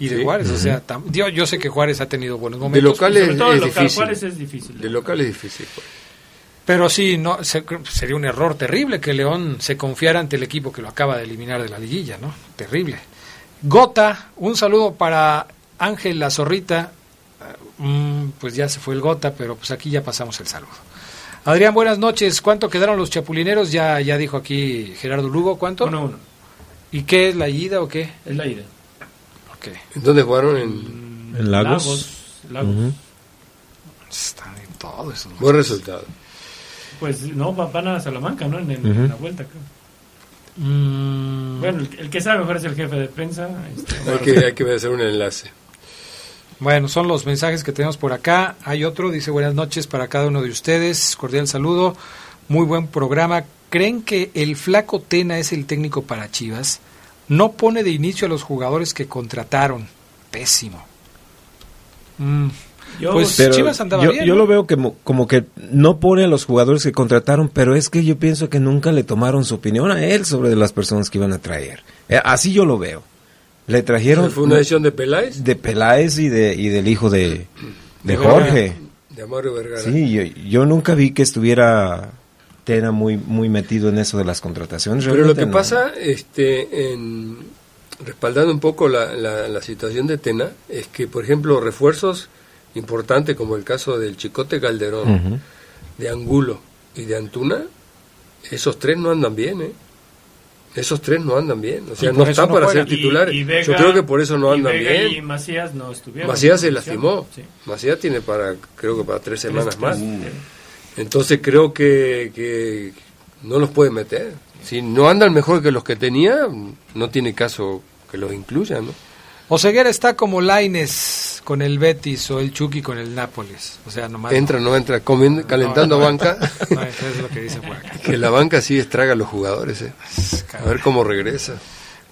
Y de Juárez, o sea, yo, yo sé que Juárez ha tenido buenos momentos. De locales es, difícil. Juárez es difícil. De local es difícil. Pues. Pero sí, no sería un error terrible que León se confiara ante el equipo que lo acaba de eliminar de la liguilla, ¿no? Terrible. Gota, un saludo para Ángel La Zorrita. Mm, pues ya se fue el Gota, pero pues aquí ya pasamos el saludo. Adrián, buenas noches. ¿Cuánto quedaron los chapulineros? Ya, ya dijo aquí Gerardo Lugo. ¿Cuánto? Uno, uno. ¿Y qué es la ida o qué? Es la ida. Okay. ¿En dónde jugaron? En, ¿En Lagos. Lagos. Están en todo eso. Buen resultado. Pues no, van a Salamanca, ¿no? En, la vuelta, creo. Mm. Bueno, el, que sabe mejor es el jefe de prensa. Este, hay, que, hay que hacer un enlace. Bueno, son los mensajes que tenemos por acá. Hay otro, dice buenas noches para cada uno de ustedes. Cordial saludo. Muy buen programa. ¿Creen que el flaco Tena es el técnico para Chivas? No pone de inicio a los jugadores que contrataron. Pésimo. Mm, yo, pues Chivas andaba yo, bien, yo lo veo como, como que no pone a los jugadores que contrataron, pero es que yo pienso que nunca le tomaron su opinión a él sobre las personas que iban a traer. Eh, así yo lo veo. Le trajeron... ¿Fue una de Peláez? De Peláez y, de, y del hijo de, de Jorge. De Mario Vergara. Sí, yo, yo nunca vi que estuviera Tena muy, muy metido en eso de las contrataciones. Pero lo que pasa, este, en, respaldando un poco la, la, situación de Tena, es que, por ejemplo, refuerzos importantes como el caso del Chicote Calderón, de Angulo y de Antuna, esos tres no andan bien, ¿eh? Esos tres no andan bien, o sea, no están para ser titulares. Yo creo que por eso no andan bien. Y Macías no estuvieron. Macías se lastimó. Macías tiene para, creo que para tres semanas más. Entonces creo que, que no los puede meter. Si no andan mejor que los que tenía, no tiene caso que los incluyan, ¿no? Oseguera está como Laines con el Betis o el Chucky con el Nápoles. O sea, nomás entra, no, entra, comiendo, calentando banca. que la banca sí estraga a los jugadores. ¿eh? A ver cómo regresa.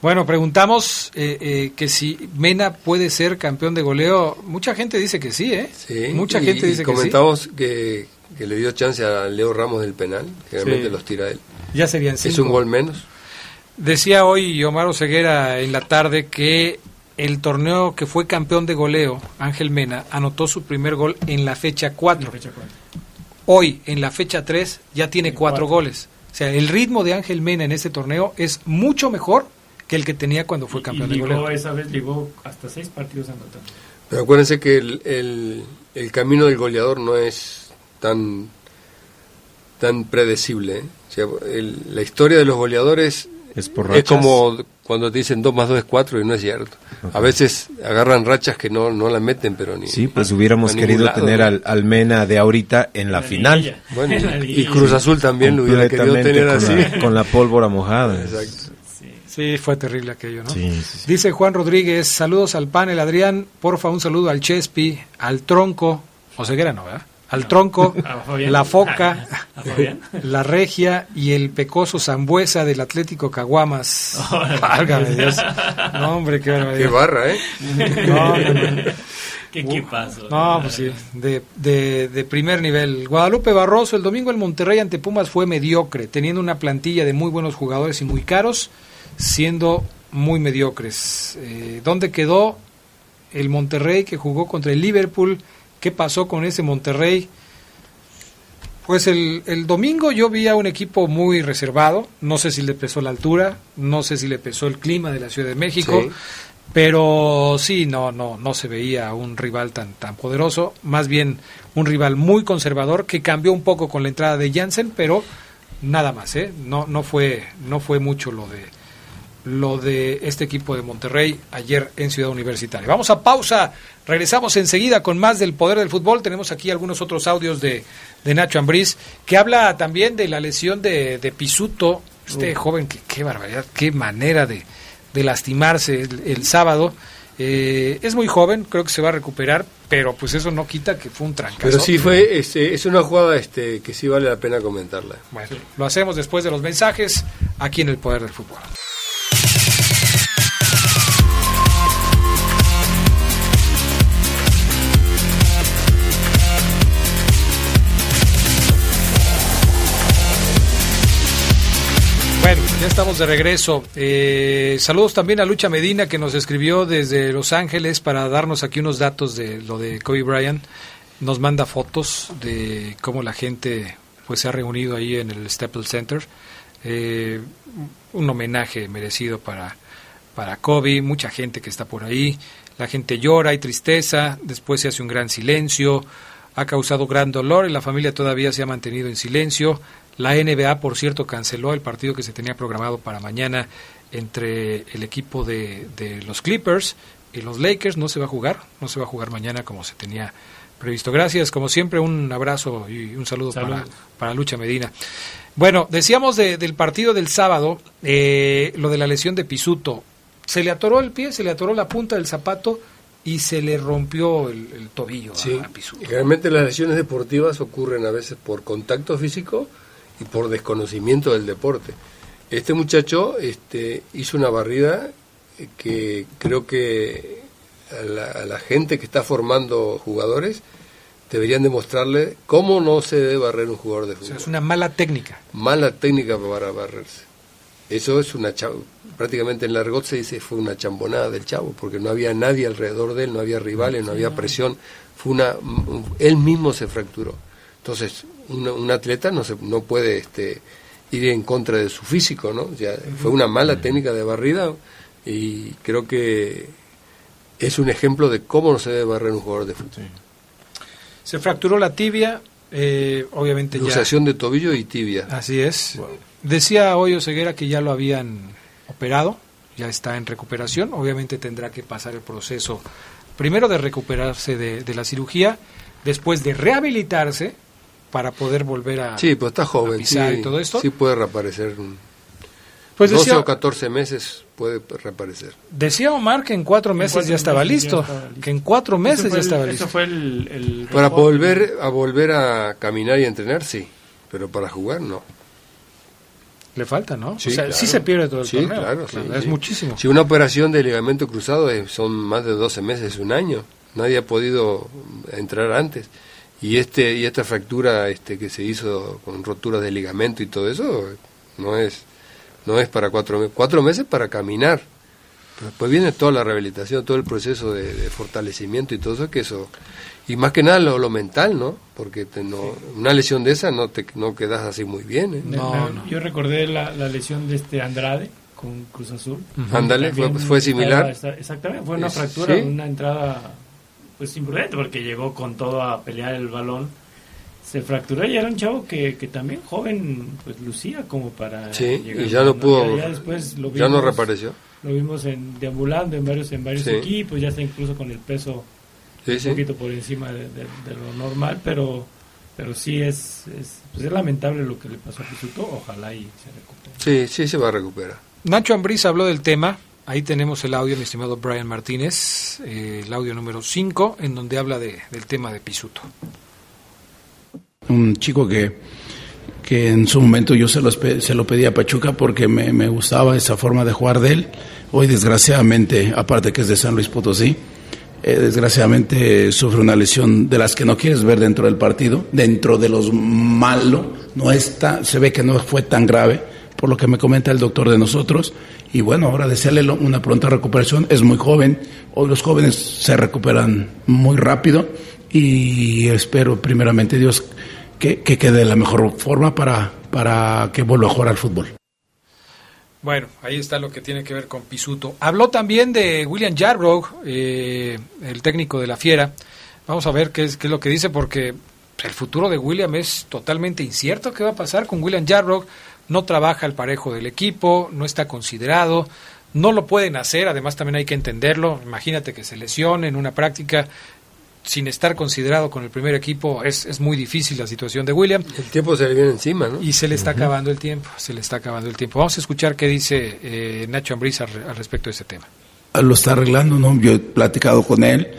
Bueno, preguntamos eh, eh, que si Mena puede ser campeón de goleo. Mucha gente dice que sí, ¿eh? Sí. Mucha gente dice que sí. Comentamos que, le dio chance a Leo Ramos del penal. Generalmente los tira él. Ya serían cinco. Es un gol menos. Decía hoy Omar Oseguera en la tarde que el torneo que fue campeón de goleo, Ángel Mena, anotó su primer gol en la fecha 4. Hoy, en la fecha 3, ya tiene cuatro, goles. O sea, el ritmo de Ángel Mena en este torneo es mucho mejor que el que tenía cuando fue campeón de goleo. esa vez llegó hasta seis partidos anotando. Pero acuérdense que el, el, camino del goleador no es tan, tan predecible. ¿eh? O sea, la historia de los goleadores es, por es como cuando te dicen 2 más 2 es 4 y no es cierto. A veces agarran rachas que no, no la meten, pero ni. Sí, pues hubiéramos querido tener al, al, Mena de ahorita en la, final. Bueno, y Cruz Azul también lo hubiera querido tener con así. La, con la pólvora mojada. Exacto. Sí, fue terrible aquello, ¿no? Sí, Dice Juan Rodríguez, saludos al panel, Adrián, porfa, un saludo al Chespi, al Tronco, o Ceguera no, ¿verdad? Al tronco, la foca, la regia y el pecoso Zambuesa del Atlético Caguamas. Válgame Dios. No, hombre, qué Qué barra, ¿eh? No, no, ¿Qué equipazo? No, pues sí, de, de, de, primer nivel. Guadalupe Barroso, el domingo el Monterrey ante Pumas fue mediocre, teniendo una plantilla de muy buenos jugadores y muy caros, siendo muy mediocres. Eh, ¿Dónde quedó el Monterrey que jugó contra el Liverpool? ¿Qué pasó con ese Monterrey? Pues el, el, domingo yo vi a un equipo muy reservado, no sé si le pesó la altura, no sé si le pesó el clima de la Ciudad de México, pero sí, no, no, no se veía un rival tan, tan poderoso, más bien un rival muy conservador que cambió un poco con la entrada de Jansen, pero nada más, ¿eh? no, no, fue, no fue mucho lo de, lo de este equipo de Monterrey ayer en Ciudad Universitaria. Vamos a pausa, regresamos enseguida con más del poder del fútbol. Tenemos aquí algunos otros audios de, de Nacho Ambriz que habla también de la lesión de, de Pisuto, este joven, que, qué barbaridad, qué manera de, de lastimarse el, sábado. Eh, es muy joven, creo que se va a recuperar, pero pues eso no quita que fue un trancazo. Pero sí fue, este, es una jugada este, que sí vale la pena comentarla. Bueno, lo hacemos después de los mensajes aquí en el Poder del Fútbol. Ya estamos de regreso. Eh, saludos también a Lucha Medina que nos escribió desde Los Ángeles para darnos aquí unos datos de lo de Kobe Bryant. Nos manda fotos de cómo la gente pues se ha reunido ahí en el Staples Center. Eh, un homenaje merecido para, para Kobe, mucha gente que está por ahí. La gente llora, hay tristeza, después se hace un gran silencio, ha causado gran dolor y la familia todavía se ha mantenido en silencio. La NBA, por cierto, canceló el partido que se tenía programado para mañana entre el equipo de, los Clippers y los Lakers. No se va a jugar, no se va a jugar mañana como se tenía previsto. Gracias, como siempre, un abrazo y un saludo, Para, para Lucha Medina. Bueno, decíamos del partido del sábado, eh, lo de la lesión de Pisuto. Se le atoró el pie, se le atoró la punta del zapato y se le rompió el, tobillo a, Pisuto. Realmente las lesiones deportivas ocurren a veces por contacto físico y por desconocimiento del deporte. Este muchacho este, hizo una barrida que creo que a la, gente que está formando jugadores deberían demostrarle cómo no se debe barrer un jugador de fútbol. es una mala técnica. Mala técnica para barrerse. eso es una prácticamente en la argot se dice fue una chambonada del chavo, porque no había nadie alrededor de él, no había rivales, no había presión, fue una, él mismo se fracturó. Entonces, un atleta no, se, no puede este, ir en contra de su físico, ¿no? Ya, fue una mala técnica de barrida y creo que es un ejemplo de cómo no se debe barrer un jugador de fútbol. Se fracturó la tibia, eh, obviamente Luxación de tobillo y tibia. Así es. Decía Hoyo Ceguera que ya lo habían operado, ya está en recuperación, obviamente tendrá que pasar el proceso primero de recuperarse de, la cirugía, después de rehabilitarse para poder volver a, sí, pues está joven, pisar y todo esto. Sí puede reaparecer. Pues 12 o 14 meses puede reaparecer. Decía Omar que en cuatro meses, ya, estaba listo, que en cuatro meses ya estaba listo. fue el, para volver a volver a caminar y entrenar, sí, pero para jugar no. Le falta, ¿no? Sí, o sea, sí se pierde todo el sí, Claro, es muchísimo. Si una operación de ligamento cruzado son más de 12 meses, un año. Nadie ha podido entrar antes. Y este y esta fractura este que se hizo con roturas de ligamento y todo eso no es no es para cuatro meses. Cuatro meses para caminar. Después viene toda la rehabilitación, todo el proceso de, fortalecimiento y todo eso, que eso y más que nada lo, mental, ¿no? Porque una lesión de esa no te no quedas así muy bien. ¿eh? No, Yo recordé la, lesión de este Andrade con Cruz Azul. Ándale, fue, similar. exactamente, fue una fractura, una entrada pues imprudente porque llegó con todo a pelear el balón. Se fracturó y era un chavo que, que también joven pues lucía como para sí, y ya no pudo ya, después lo ya no reapareció. lo vimos en deambulando en varios en varios equipos ya está incluso con el peso un poquito por encima de, lo normal pero pero sí es es, pues es lamentable lo que le pasó a Pisuto ojalá y se recupere. Sí sí se va a recuperar. Nacho Ambriz habló del tema Ahí tenemos el audio, mi estimado Brian Martínez, eh, el audio número 5, en donde habla de, del tema de Pisuto. Un chico que, que en su momento yo se, se lo pedí a Pachuca porque me, me, gustaba esa forma de jugar de él. Hoy, desgraciadamente, aparte que es de San Luis Potosí, eh, desgraciadamente sufre una lesión de las que no quieres ver dentro del partido, dentro de los malos. No está, se ve que no fue tan grave, por lo que me comenta el doctor de nosotros y bueno, ahora desearle una pronta recuperación. Es muy joven, hoy los jóvenes se recuperan muy rápido y espero primeramente Dios que, quede de la mejor forma para, para que vuelva a jugar al fútbol. Bueno, ahí está lo que tiene que ver con Pisuto. Habló también de William Jarbrog, eh, el técnico de la Fiera. Vamos a ver qué es, qué es lo que dice porque el futuro de William es totalmente incierto. ¿Qué va a pasar con William Jarbrog? No trabaja el parejo del equipo, no está considerado, no lo pueden hacer, además también hay que entenderlo, imagínate que se lesione en una práctica sin estar considerado con el primer equipo, es, es muy difícil la situación de William. El tiempo se le viene encima, ¿no? Y se le está acabando el tiempo, se le está acabando el tiempo. Vamos a escuchar qué dice eh, Nacho Ambriz al, respecto de ese tema. Lo está arreglando, ¿no? Yo he platicado con él,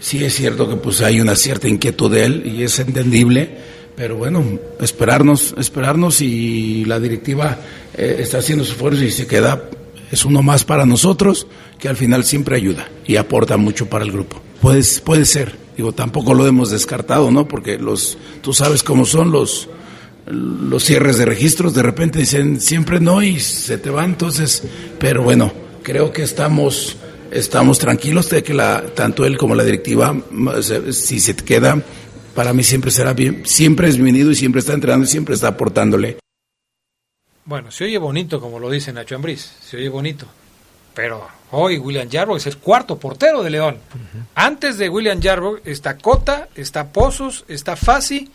sí es cierto que pues hay una cierta inquietud de él y es entendible, pero bueno, esperarnos, esperarnos y la directiva eh, está haciendo su esfuerzo y se queda, es uno más para nosotros que al final siempre ayuda y aporta mucho para el grupo. Puede, puede ser, digo, tampoco lo hemos descartado, ¿no? Porque los, tú sabes cómo son los, los cierres de registros, de repente dicen siempre no y se te va, entonces, pero bueno, creo que estamos, estamos tranquilos de que la, tanto él como la directiva, si se queda, para mí siempre será bien, siempre es bienvenido y siempre está entrenando y siempre está aportándole. Bueno, se oye bonito, como lo dice Nacho Ambriz, se oye bonito. Pero hoy William Jarbo es el cuarto portero de León. Antes de William Jarbo está Cota, está Pozos, está Fasi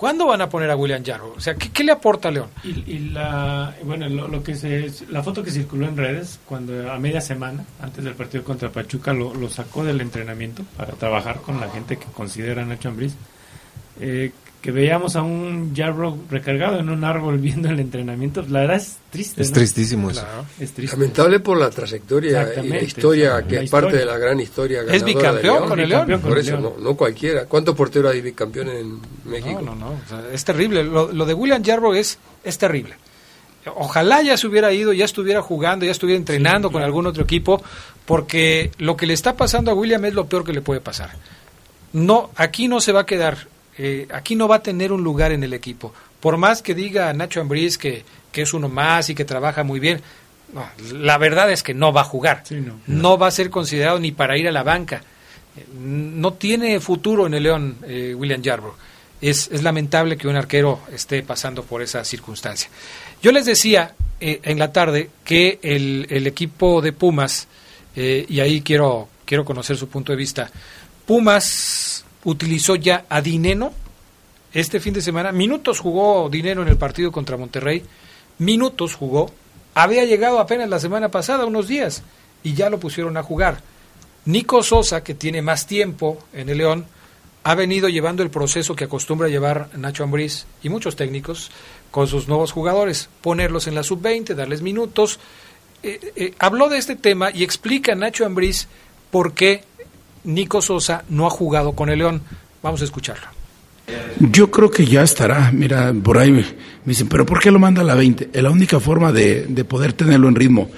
¿Cuándo van a poner a William Jarro? O sea, ¿qué, le aporta a León? Y, la, bueno, lo, que se, la foto que circuló en redes, cuando a media semana, antes del partido contra Pachuca, lo, lo sacó del entrenamiento para trabajar con la gente que considera Nacho Ambriz. Eh, que veíamos a un Jarro recargado en un árbol viendo el entrenamiento, la verdad es triste. Es tristísimo eso. es Lamentable por la trayectoria y la historia, que es parte de la gran historia. Es bicampeón con el León. Por eso, no, no, cualquiera. ¿Cuántos porteros hay bicampeones en México? No, no, no. es terrible. Lo, de William Jarro es, es terrible. Ojalá ya se hubiera ido, ya estuviera jugando, ya estuviera entrenando con algún otro equipo, porque lo que le está pasando a William es lo peor que le puede pasar. No, aquí no se va a quedar eh, aquí no va a tener un lugar en el equipo. Por más que diga Nacho Ambriz que, que es uno más y que trabaja muy bien. No, la verdad es que no va a jugar. no. va a ser considerado ni para ir a la banca. No tiene futuro en el León, eh, William Yarbrough. Es, es, lamentable que un arquero esté pasando por esa circunstancia. Yo les decía eh, en la tarde que el, el equipo de Pumas, eh, y ahí quiero, quiero conocer su punto de vista, Pumas utilizó ya a Dineno este fin de semana. Minutos jugó Dinero en el partido contra Monterrey. Minutos jugó. Había llegado apenas la semana pasada, unos días, y ya lo pusieron a jugar. Nico Sosa, que tiene más tiempo en el León, ha venido llevando el proceso que acostumbra llevar Nacho Ambriz y muchos técnicos con sus nuevos jugadores, ponerlos en la sub-20, darles minutos. Eh, eh, habló de este tema y explica a Nacho Ambriz por qué Nico Sosa no ha jugado con el León. Vamos a escucharlo. Yo creo que ya estará. Mira, por ahí me, dicen, ¿pero por qué lo manda a la 20? Es la única forma de, poder tenerlo en ritmo.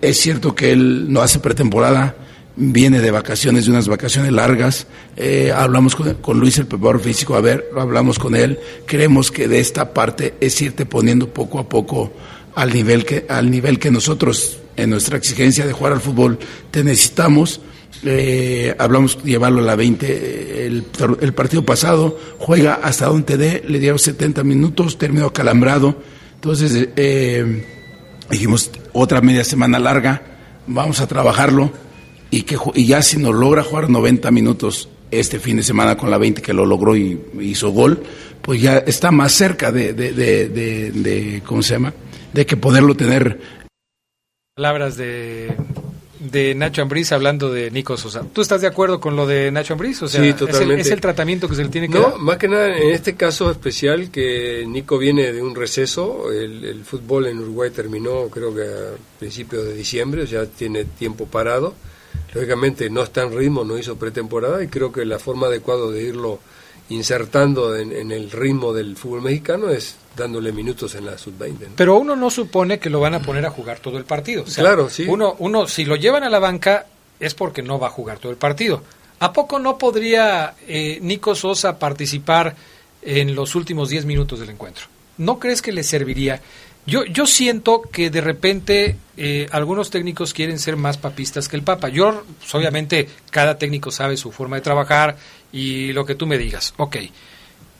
Es cierto que él no hace pretemporada, viene de vacaciones, de unas vacaciones largas. Eh, hablamos con, Luis, el preparador físico, a ver, hablamos con él. Creemos que de esta parte es irte poniendo poco a poco al nivel que, al nivel que nosotros, en nuestra exigencia de jugar al fútbol, te necesitamos eh, hablamos llevarlo a la 20 el, partido pasado, juega hasta donde dé, le dieron 70 minutos, terminó calambrado, entonces eh, dijimos otra media semana larga, vamos a trabajarlo y, que, y ya si nos logra jugar 90 minutos este fin de semana con la 20 que lo logró y hizo gol, pues ya está más cerca de ¿cómo se llama? De que poderlo tener. Palabras de de Nacho Ambriz hablando de Nico Sosa. ¿Tú estás de acuerdo con lo de Nacho Ambriz? O sea, sí, totalmente. ¿es el, tratamiento que se le tiene que no, dar? más que nada en este caso especial que Nico viene de un receso, el, fútbol en Uruguay terminó creo que a principios de diciembre, o sea, tiene tiempo parado. Lógicamente no está en ritmo, no hizo pretemporada y creo que la forma adecuada de irlo insertando en el ritmo del fútbol mexicano es dándole minutos en la sub-20. Pero uno no supone que lo van a poner a jugar todo el partido. claro, sí. Uno, uno, si lo llevan a la banca, es porque no va a jugar todo el partido. ¿A poco no podría eh, Nico Sosa participar en los últimos 10 minutos del encuentro? ¿No crees que le serviría? Yo, yo siento que de repente eh, algunos técnicos quieren ser más papistas que el Papa. Yo, obviamente, cada técnico sabe su forma de trabajar y lo que tú me digas. Ok.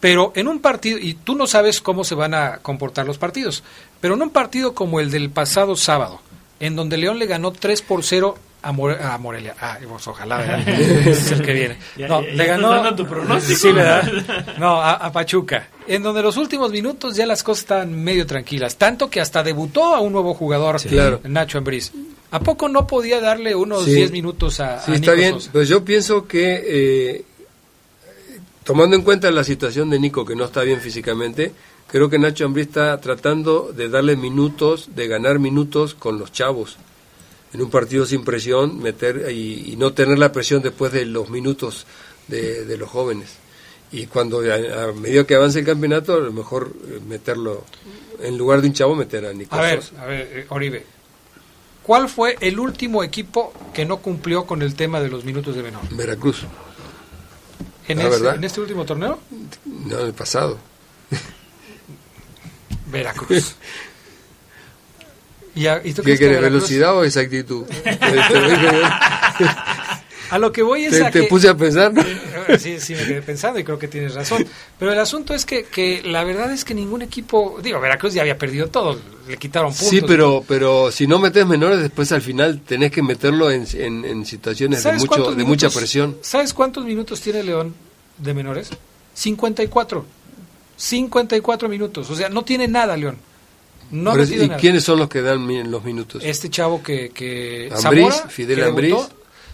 Pero en un partido, y tú no sabes cómo se van a comportar los partidos, pero en un partido como el del pasado sábado, en donde León le ganó 3 por 0 a, Morelia. Ah, pues ojalá, ¿verdad? es el que viene. No, le ganó. Tu pronóstico? Sí, ¿verdad? No, a, Pachuca. En donde los últimos minutos ya las cosas están medio tranquilas. Tanto que hasta debutó a un nuevo jugador, Nacho Ambriz. ¿A poco no podía darle unos 10 minutos a, sí, está bien. Pues yo pienso que eh, tomando en cuenta la situación de Nico, que no está bien físicamente, creo que Nacho Ambrí está tratando de darle minutos, de ganar minutos con los chavos. En un partido sin presión, meter y, no tener la presión después de los minutos de, los jóvenes. Y cuando a, medida que avance el campeonato, a lo mejor eh, meterlo, en lugar de un chavo, meter a Nico. A ver, a ver, eh, Oribe, ¿cuál fue el último equipo que no cumplió con el tema de los minutos de menor? Veracruz. ¿En, ¿En este último torneo? No, en el pasado. Veracruz. ¿Y, ¿Qué quiere, velocidad o exactitud? a lo que voy es ¿Te, a te puse a pensar? Eh, sí, sí, me quedé pensando y creo que tienes razón. Pero el asunto es que, que la verdad es que ningún equipo... Digo, Veracruz ya había perdido todo, le quitaron puntos. Sí, pero, pero si no metes menores, después al final tenés que meterlo en, en, situaciones de, mucho, de mucha presión. ¿Sabes cuántos minutos tiene León de menores? 54. 54 minutos. O sea, no tiene nada León. No ¿Y quiénes son los que dan los minutos? Este chavo que... que Zamora, Fidel Ambriz,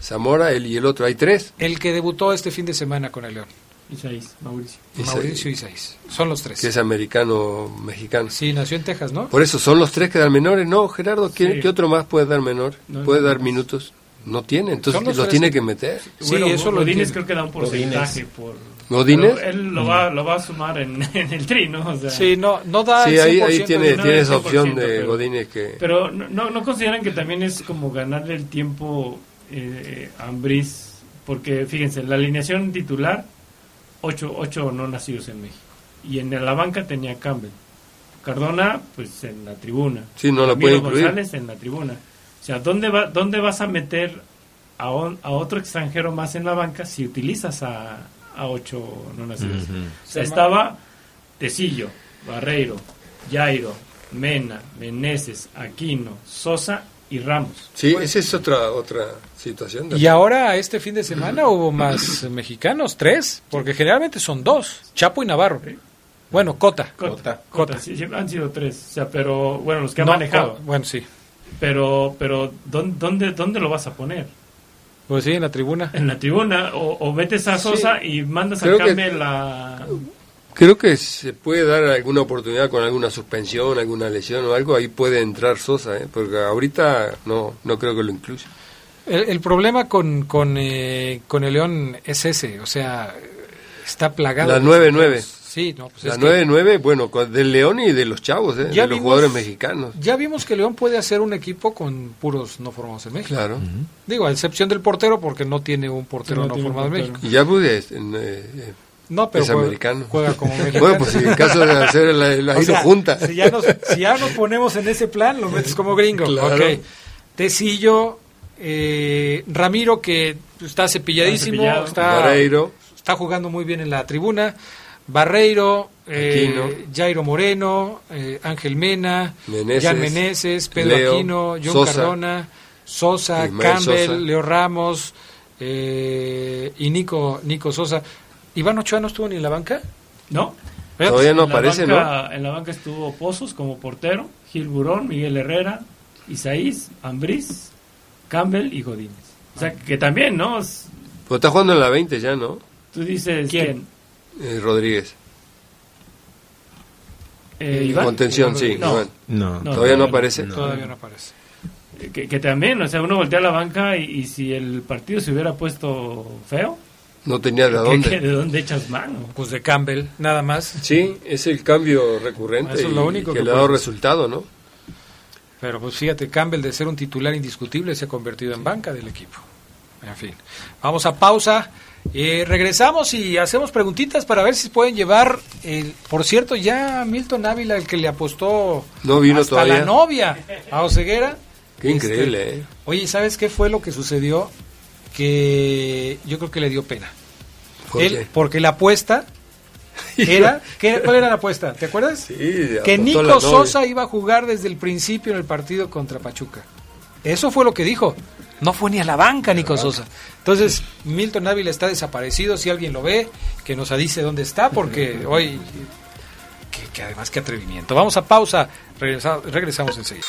Zamora él y el otro, hay tres. El que debutó este fin de semana con el León. Isaís, Mauricio. Mauricio Isaís. Son los tres. Que es americano-mexicano. Sí, nació en Texas, ¿no? Por eso, ¿son los tres que dan menores? No, Gerardo, ¿qué, otro más puede dar menor? ¿Puede dar minutos? No tiene, entonces los, tiene que meter. Sí, eso lo Godínez creo que da un porcentaje por... ¿Godínez? Él lo va, lo va a sumar en, el tri, ¿no? O sea, sí, no, no da Sí, ahí, ahí tiene, tiene esa opción de Godínez que... Pero no, no consideran que también es como ganarle el tiempo eh, Ambriz, porque fíjense, la alineación titular, ocho, ocho no nacidos en México. Y en la banca tenía Campbell. Cardona, pues en la tribuna. Sí, no lo puede incluir. González en la tribuna. O sea, ¿dónde, va, dónde vas a meter a, a otro extranjero más en la banca si utilizas a, a ocho no nacidos? O sea, estaba Tecillo, Barreiro, Jairo, Mena, Meneses, Aquino, Sosa y Ramos. Sí, esa es otra otra situación. Y ahora este fin de semana hubo más mexicanos, tres, porque generalmente son dos, Chapo y Navarro. Bueno, Cota. Cota. Cota. Sí, han sido tres, o sea, pero bueno, los que han manejado. bueno, sí. Pero, pero ¿dónde, ¿dónde lo vas a poner? Pues sí, en la tribuna. En la tribuna, o, metes a Sosa y mandas a Camel la... Creo que se puede dar alguna oportunidad con alguna suspensión, alguna lesión o algo, ahí puede entrar Sosa, ¿eh? porque ahorita no, no creo que lo incluya. El, problema con, con, eh, con el León es ese, o sea, está plagado. La 9-9. Sí, no, pues la 9-9, bueno, del León y de los chavos, ¿eh? de los jugadores mexicanos. Ya vimos que León puede hacer un equipo con puros no formados en México. Claro. Digo, a excepción del portero, porque no tiene un portero no, formado en México. Y ya pues, eh, no, pero es americano. Juega como mexicano. bueno, pues en el caso de hacer la, la junta. Si ya, nos, si ya nos ponemos en ese plan, lo metes como gringo. Claro. Tecillo, eh, Ramiro, que está cepilladísimo. Está, está jugando muy bien en la tribuna. Barreiro, eh, Jairo Moreno, eh, Ángel Mena, Jan Meneses, Pedro Aquino, John Cardona, Sosa, Campbell, Leo Ramos eh, y Nico, Nico Sosa. ¿Iván Ochoa no estuvo ni en la banca? No. Todavía no aparece, ¿no? En la banca estuvo Pozos como portero, Gil Burón, Miguel Herrera, Isaís, Ambriz, Campbell y Godínez. O sea, que también, ¿no? Pues está jugando en la 20 ya, ¿no? Tú dices, ¿quién? Eh, Rodríguez. Eh, Contención, sí. No. Todavía no aparece. Todavía no aparece. Que, también, o sea, uno voltea a la banca y, si el partido se hubiera puesto feo, no tenía de dónde. ¿De dónde echas mano? Pues de Campbell, nada más. Sí, es el cambio recurrente. Eso es lo único que, le ha dado resultado, ¿no? Pero pues fíjate, Campbell de ser un titular indiscutible se ha convertido en banca del equipo. En fin, vamos a pausa. Eh, regresamos y hacemos preguntitas para ver si pueden llevar, el, por cierto, ya Milton Ávila, el que le apostó no vino hasta la novia a Oseguera. Qué increíble, este, ¿eh? Oye, ¿sabes qué fue lo que sucedió? Que yo creo que le dio pena. Él, porque la apuesta era, ¿qué, ¿cuál era la apuesta? ¿Te acuerdas? Sí, que Nico Sosa iba a jugar desde el principio en el partido contra Pachuca. Eso fue lo que dijo. No fue ni a la banca Nico Sosa. Entonces, Milton Ávila está desaparecido. Si alguien lo ve, que nos dice dónde está, porque hoy. Que, además, qué atrevimiento. Vamos a pausa. regresamos enseguida.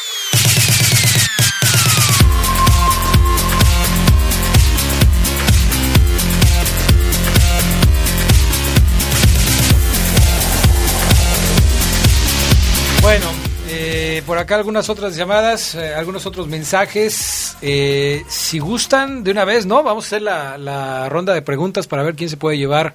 Eh, por acá algunas otras llamadas, eh, algunos otros mensajes. Eh, si gustan, de una vez, ¿no? Vamos a hacer la, ronda de preguntas para ver quién se puede llevar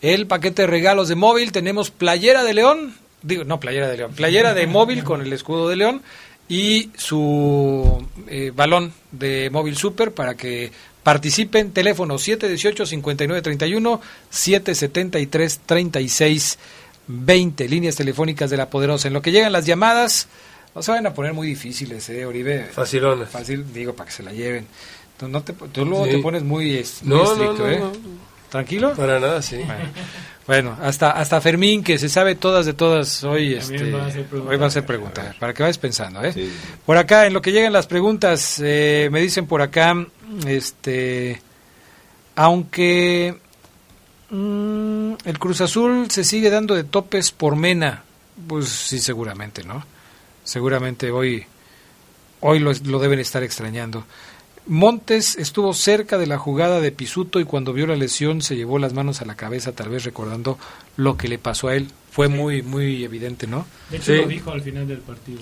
el paquete de regalos de móvil. Tenemos playera de León, digo, no playera de León, playera de móvil con el escudo de León y su balón de móvil super para que participen. Teléfono 718-5931, 773-36. 20 líneas telefónicas de la Poderosa. En lo que llegan las llamadas, no se van a poner muy difíciles, ¿eh, Oribe? Facilona. Fácil, digo, para que se la lleven. Tú, no te, tú luego te pones muy, estricto, ¿eh? ¿Tranquilo? Para nada, sí. Bueno, hasta hasta Fermín, que se sabe todas de todas, hoy, este, hoy va a hacer preguntas, para que vayas pensando. ¿eh? Por acá, en lo que llegan las preguntas, eh, me dicen por acá, este, aunque Mm, el Cruz Azul se sigue dando de topes por Mena. Pues sí, seguramente, ¿no? Seguramente hoy, hoy lo, deben estar extrañando. Montes estuvo cerca de la jugada de Pisuto y cuando vio la lesión se llevó las manos a la cabeza, tal vez recordando lo que le pasó a él. Fue muy muy evidente, ¿no? De hecho lo dijo al final del partido.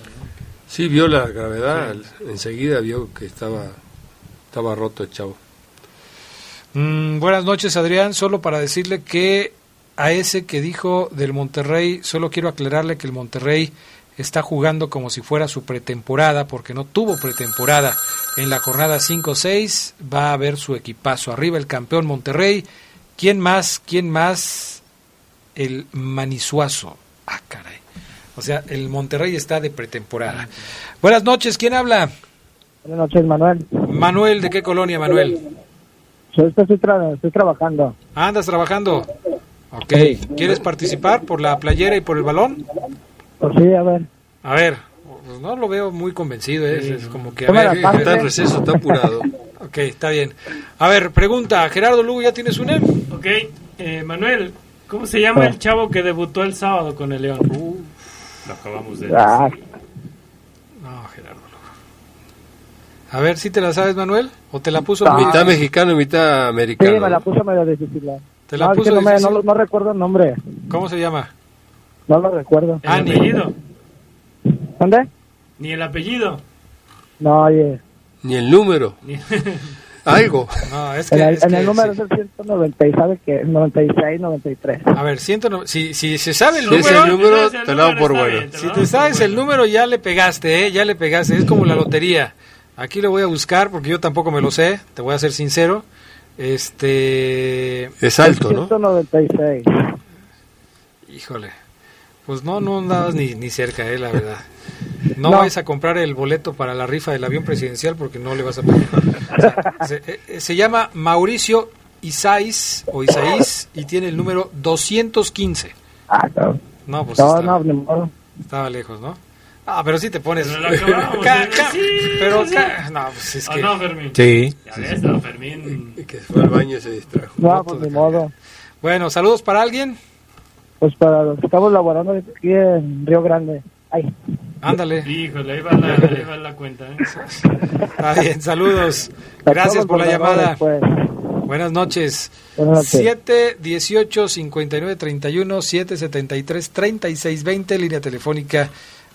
Sí, vio la gravedad, enseguida vio que estaba, estaba roto el chavo. Mm, buenas noches, Adrián. Solo para decirle que a ese que dijo del Monterrey, solo quiero aclararle que el Monterrey está jugando como si fuera su pretemporada, porque no tuvo pretemporada. En la jornada 5-6 va a ver su equipazo. Arriba el campeón Monterrey. ¿Quién más? ¿Quién más? El Manisuazo. Ah, caray. O sea, el Monterrey está de pretemporada. Buenas noches, ¿quién habla? Buenas noches, Manuel. Manuel, ¿de qué colonia, Manuel? Yo estoy, estoy trabajando. ¿Andas trabajando? Ok. ¿Quieres participar por la playera y por el balón? Pues sí, a ver. A ver, pues no lo veo muy convencido, ¿eh? es como que... A ver, está en receso, está apurado. ok, está bien. A ver, pregunta, Gerardo Lugo, ¿ya tienes una? Ok, eh, Manuel, ¿cómo se llama el chavo que debutó el sábado con el León? Uh, lo acabamos de ah. No, Gerardo Lugo. A ver, ¿si te la sabes, Manuel? ¿O te la puso? Mitad mexicano y mitad americano. Sí, me la puso medio difícil. ¿Te la puso no, no, no, recuerdo el nombre. ¿Cómo se llama? No lo recuerdo. Ah, ¿El apellido? ¿Dónde? ¿Ni el apellido? No, oye. Ni el número. Algo. No, es que, en el, es en el que número es el 190 y sabe que 96, 93. A ver, 190, si, si se sabe el Si número, es el número, si el te lo hago por bueno. bien, te lo si te sabes el número ya le pegaste, ¿eh? ya le pegaste, es como la lotería. Aquí lo voy a buscar porque yo tampoco me lo sé, te voy a ser sincero. Este, Es alto, ¿no? 196. híjole, pues no, no andabas ni, ni cerca, eh, la verdad. No, No. vayas a comprar el boleto para la rifa del avión presidencial porque no le vas a pagar. O sea, se, eh, se llama Mauricio Isaís o Isaís y tiene el número 215. Ah, no. No, pues No, estaba, no, ni modo. estaba lejos, ¿no? Ah, pero sí te pones. Pero acabamos, Ca- ¿eh? ca- Sí, pero sí. ca- no, pues es ¿O que no, Fermín? Sí. Ya ves, no, Fermín. Y que fue al baño y se distrajo. No, pues ni modo. Bueno, saludos para alguien. Pues para los que estamos laborando aquí en Río Grande. Ay, Ándale. Híjole, ahí va la, ahí va la cuenta. ¿eh? Está bien, saludos. Gracias por la llamada. laboradores, Buenas noches. Buenas noches. 7 18 59 31 7 73 36 20 línea telefónica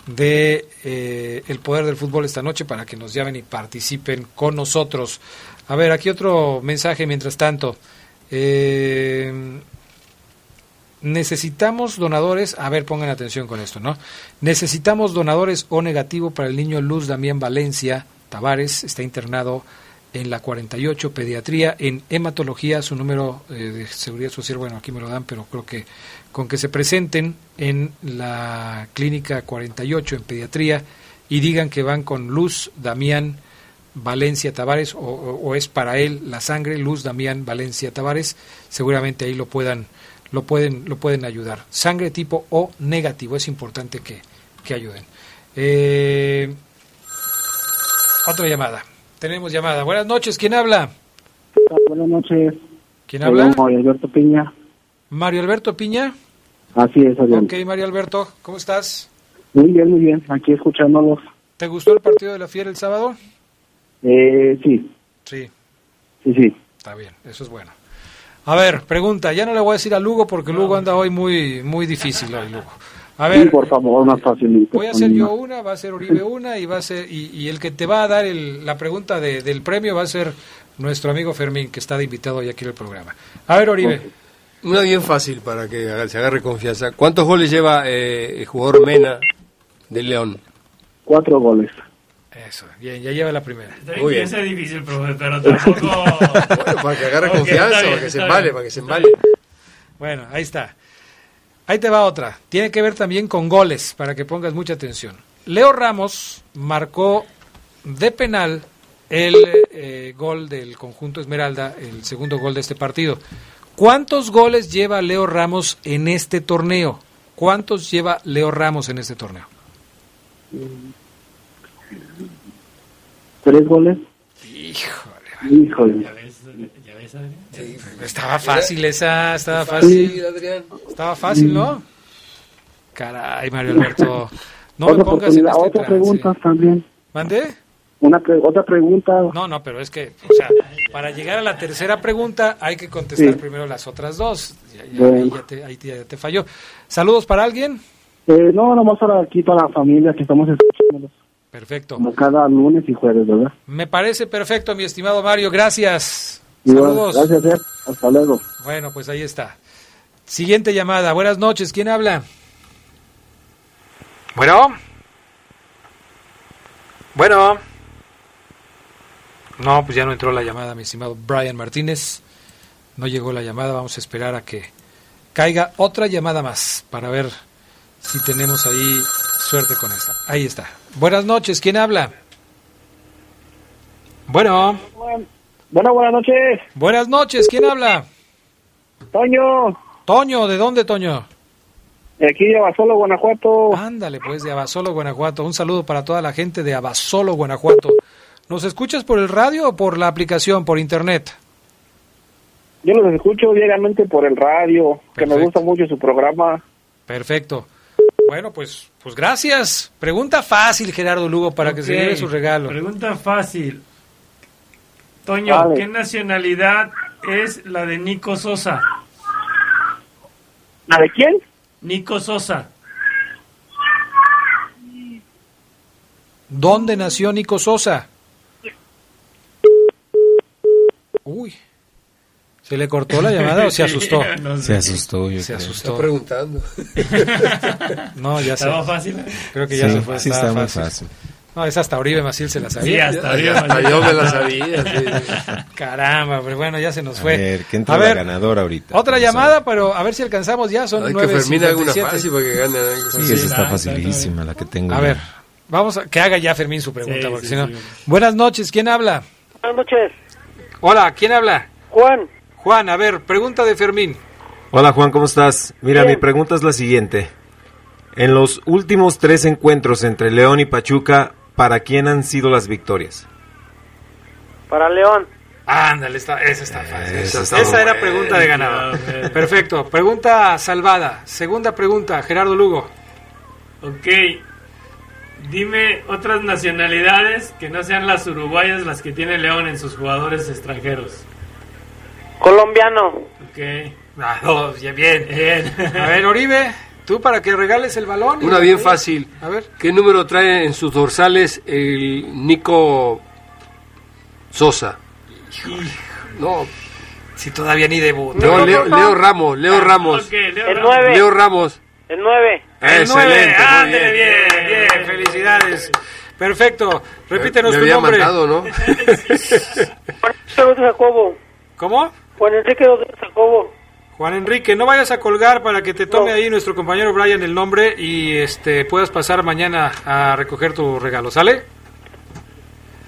de eh, El Poder del Fútbol esta noche para que nos llamen y participen con nosotros. A ver, aquí otro mensaje mientras tanto. Eh, necesitamos donadores, a ver, pongan atención con esto, ¿no? Necesitamos donadores O negativo para el niño Luz Damián Valencia Tavares, está internado en la 48, pediatría, en hematología, su número eh, de seguridad social, bueno, aquí me lo dan, pero creo que con que se presenten en la clínica 48 en pediatría y digan que van con Luz Damián Valencia Tavares o, o- o es para él la sangre Luz Damián Valencia Tavares, seguramente ahí lo puedan lo pueden lo pueden ayudar. Sangre tipo O negativo, es importante que, que ayuden. Eh, otra llamada. Tenemos llamada. Buenas noches, ¿quién habla? Buenas noches. ¿Quién habla? Soy Alberto Piña. Mario Alberto Piña. Así es, Adrián. Ok, Mario Alberto, ¿cómo estás? Muy bien, muy bien. Aquí escuchándolos. ¿Te gustó el partido de la Fiera el sábado? Eh, sí, Sí, sí, sí. está bien, eso es bueno. A ver, pregunta, ya no le voy a decir a Lugo porque Lugo anda hoy muy muy difícil hoy, Lugo. A ver, sí, por favor, más facilito. voy a hacer yo una, va a ser Uribe una y va a ser y, y el que te va a dar el- la pregunta de- del premio va a ser nuestro amigo Fermín que está de invitado hoy aquí en el programa. A ver, Oribe. Una bien fácil para que haga- se agarre confianza. ¿Cuántos goles lleva eh, el jugador Mena de León? Cuatro goles. Eso, bien, ya lleva la primera. Muy que bien. sea difícil, profe, pero tampoco... Bueno, para que agarre confianza, bien, para que se embale, para que se embale. Bueno, ahí está. Ahí te va otra. Tiene que ver también con goles, para que pongas mucha atención. Leo Ramos marcó de penal el eh, gol del conjunto Esmeralda, el segundo gol de este partido. ¿Cuántos goles lleva Leo Ramos en este torneo? ¿Cuántos lleva Leo Ramos en este torneo? ¿Tres goles? Híjole, Híjole. ¿Ya ves, ya ves, Adrián? estaba fácil esa, estaba fácil. Adrián. Estaba fácil, ¿no? Caray, Mario Alberto. No me pongas en este otra trance. pregunta también. ¿Mandé? Una pre- otra pregunta. No, no, pero es que, o sea, para llegar a la tercera pregunta hay que contestar Sí. primero las otras dos. Ya, ya- Bueno. ahí, ya te, ahí ya te falló. Saludos para alguien. Eh, no, nomás para aquí, para la familia que estamos escuchando Perfecto. como cada lunes y jueves, ¿verdad? Me parece perfecto, mi estimado Mario. Gracias. Saludos. Gracias, eh. Hasta luego. Bueno, pues ahí está. Siguiente llamada. Buenas noches. ¿Quién habla? Bueno. Bueno. No, pues ya no entró la llamada, mi estimado Brian Martínez. No llegó la llamada. Vamos a esperar a que caiga otra llamada más para ver si tenemos ahí Suerte con esta. Ahí está. Buenas noches, ¿quién habla? Bueno. Bueno, buenas noches. Buenas noches, ¿quién habla? Toño. Toño, ¿de dónde, Toño? De aquí de Abasolo, Guanajuato. Ándale, pues, de Abasolo, Guanajuato. Un saludo para toda la gente de Abasolo, Guanajuato. ¿Nos escuchas por el radio o por la aplicación, por internet? Yo los escucho diariamente por el radio, que me gusta mucho su programa. Perfecto. Bueno, pues, pues gracias. Pregunta fácil, Gerardo Lugo, para que se lleve su regalo. Pregunta fácil. Toño, ¿qué nacionalidad es la de Nico Sosa? ¿La de quién? Nico Sosa. ¿Dónde nació Nico Sosa? Uy. ¿Se le cortó la llamada o se asustó? Se asustó, Se asustó. Está preguntando. no, ya ¿Estaba fácil? Creo que ya se fue. Sí, está muy fácil. No, es hasta Oribe Maciel se la sabía. Sí, hasta Oribe Hasta yo me la sabía. Sí. Caramba, pero bueno, ya se nos fue. A ver, ¿quién entra la ganadora ahorita? Otra llamada, pero a ver si alcanzamos ya. Son Hay nueve que Fermín haga una fácil para que gane. algo. Sí, esa está facilísima, la que tengo. A yo. ver, vamos a que haga ya Fermín su pregunta, Sí, porque sí, si no. sí. Buenas noches, ¿quién habla? Buenas noches. Hola, ¿quién habla? Juan. Juan, a ver, pregunta de Fermín. Hola Juan, ¿cómo estás? Mira, Bien. mi pregunta es la siguiente. En los últimos tres encuentros entre León y Pachuca, ¿para quién han sido las victorias? Para León. Ándale, está, esa está fácil. Esa Esa, está era pregunta de ganador. Perfecto. Pregunta salvada. Segunda pregunta, Gerardo Lugo. Ok. Dime otras nacionalidades que no sean las uruguayas las que tiene León en sus jugadores extranjeros. Colombiano. Ok. Ah, dos, ya bien. Bien. A ver, Oribe, tú para que regales el balón. Una bien fácil. A ver. ¿Qué número trae en sus dorsales el Nico Sosa? No, Si todavía ni debut. no, Leo, Leo Ramos, Leo Ramos. Ok, Leo El Ramos. nueve. Leo Ramos. El 9. El Excelente, nueve. muy Ándale, bien. bien, bien, Felicidades. Perfecto. Repítenos Me tu había nombre. mandado, ¿no? ¿Cómo? Juan Enrique Rodríguez Jacobo. Juan Enrique, no vayas a colgar para que te tome No. ahí nuestro compañero Brian el nombre y este puedas pasar mañana a recoger tu regalo, ¿sale?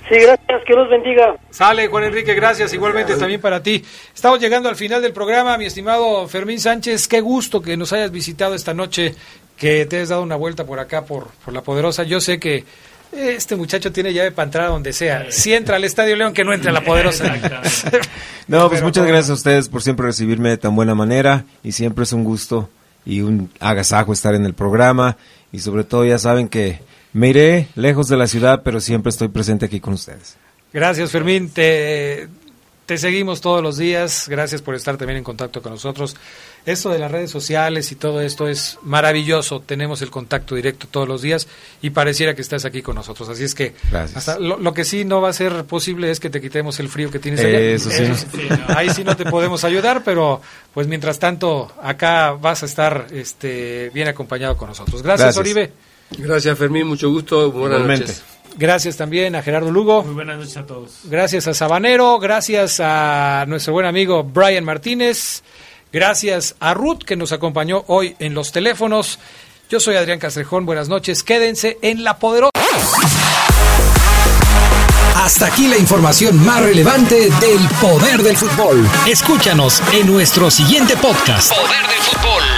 Sí, gracias. Que los bendiga. Sale, Juan Enrique, gracias. Igualmente también para ti. Estamos llegando al final del programa, mi estimado Fermín Sánchez. Qué gusto que nos hayas visitado esta noche, que te hayas dado una vuelta por acá, por, por La Poderosa. Yo sé que este muchacho tiene llave para entrar a donde sea. Si entra al Estadio León, que no entre a La Poderosa. No, pues muchas gracias a ustedes por siempre recibirme de tan buena manera y siempre es un gusto y un agasajo estar en el programa y sobre todo ya saben que me iré lejos de la ciudad, pero siempre estoy presente aquí con ustedes. Gracias, Fermín. Te, te seguimos todos los días. Gracias por estar también en contacto con nosotros. Esto de las redes sociales y todo esto es maravilloso. Tenemos el contacto directo todos los días y pareciera que estás aquí con nosotros. Así es que Gracias. hasta lo, lo que sí no va a ser posible es que te quitemos el frío que tienes allá. Eso sí. Ahí sí no te podemos ayudar, pero pues mientras tanto acá vas a estar este, bien acompañado con nosotros. Gracias, Gracias. Oribe. Gracias, Fermín. Mucho gusto. Buenas Igualmente. noches. Gracias también a Gerardo Lugo. Muy buenas noches a todos. Gracias a Sabanero, gracias a nuestro buen amigo Brian Martínez, gracias a Ruth que nos acompañó hoy en los teléfonos. Yo soy Adrián Castrejón, buenas noches, quédense en La Poderosa. Hasta aquí la información más relevante del poder del fútbol. Escúchanos en nuestro siguiente podcast. Poder del fútbol.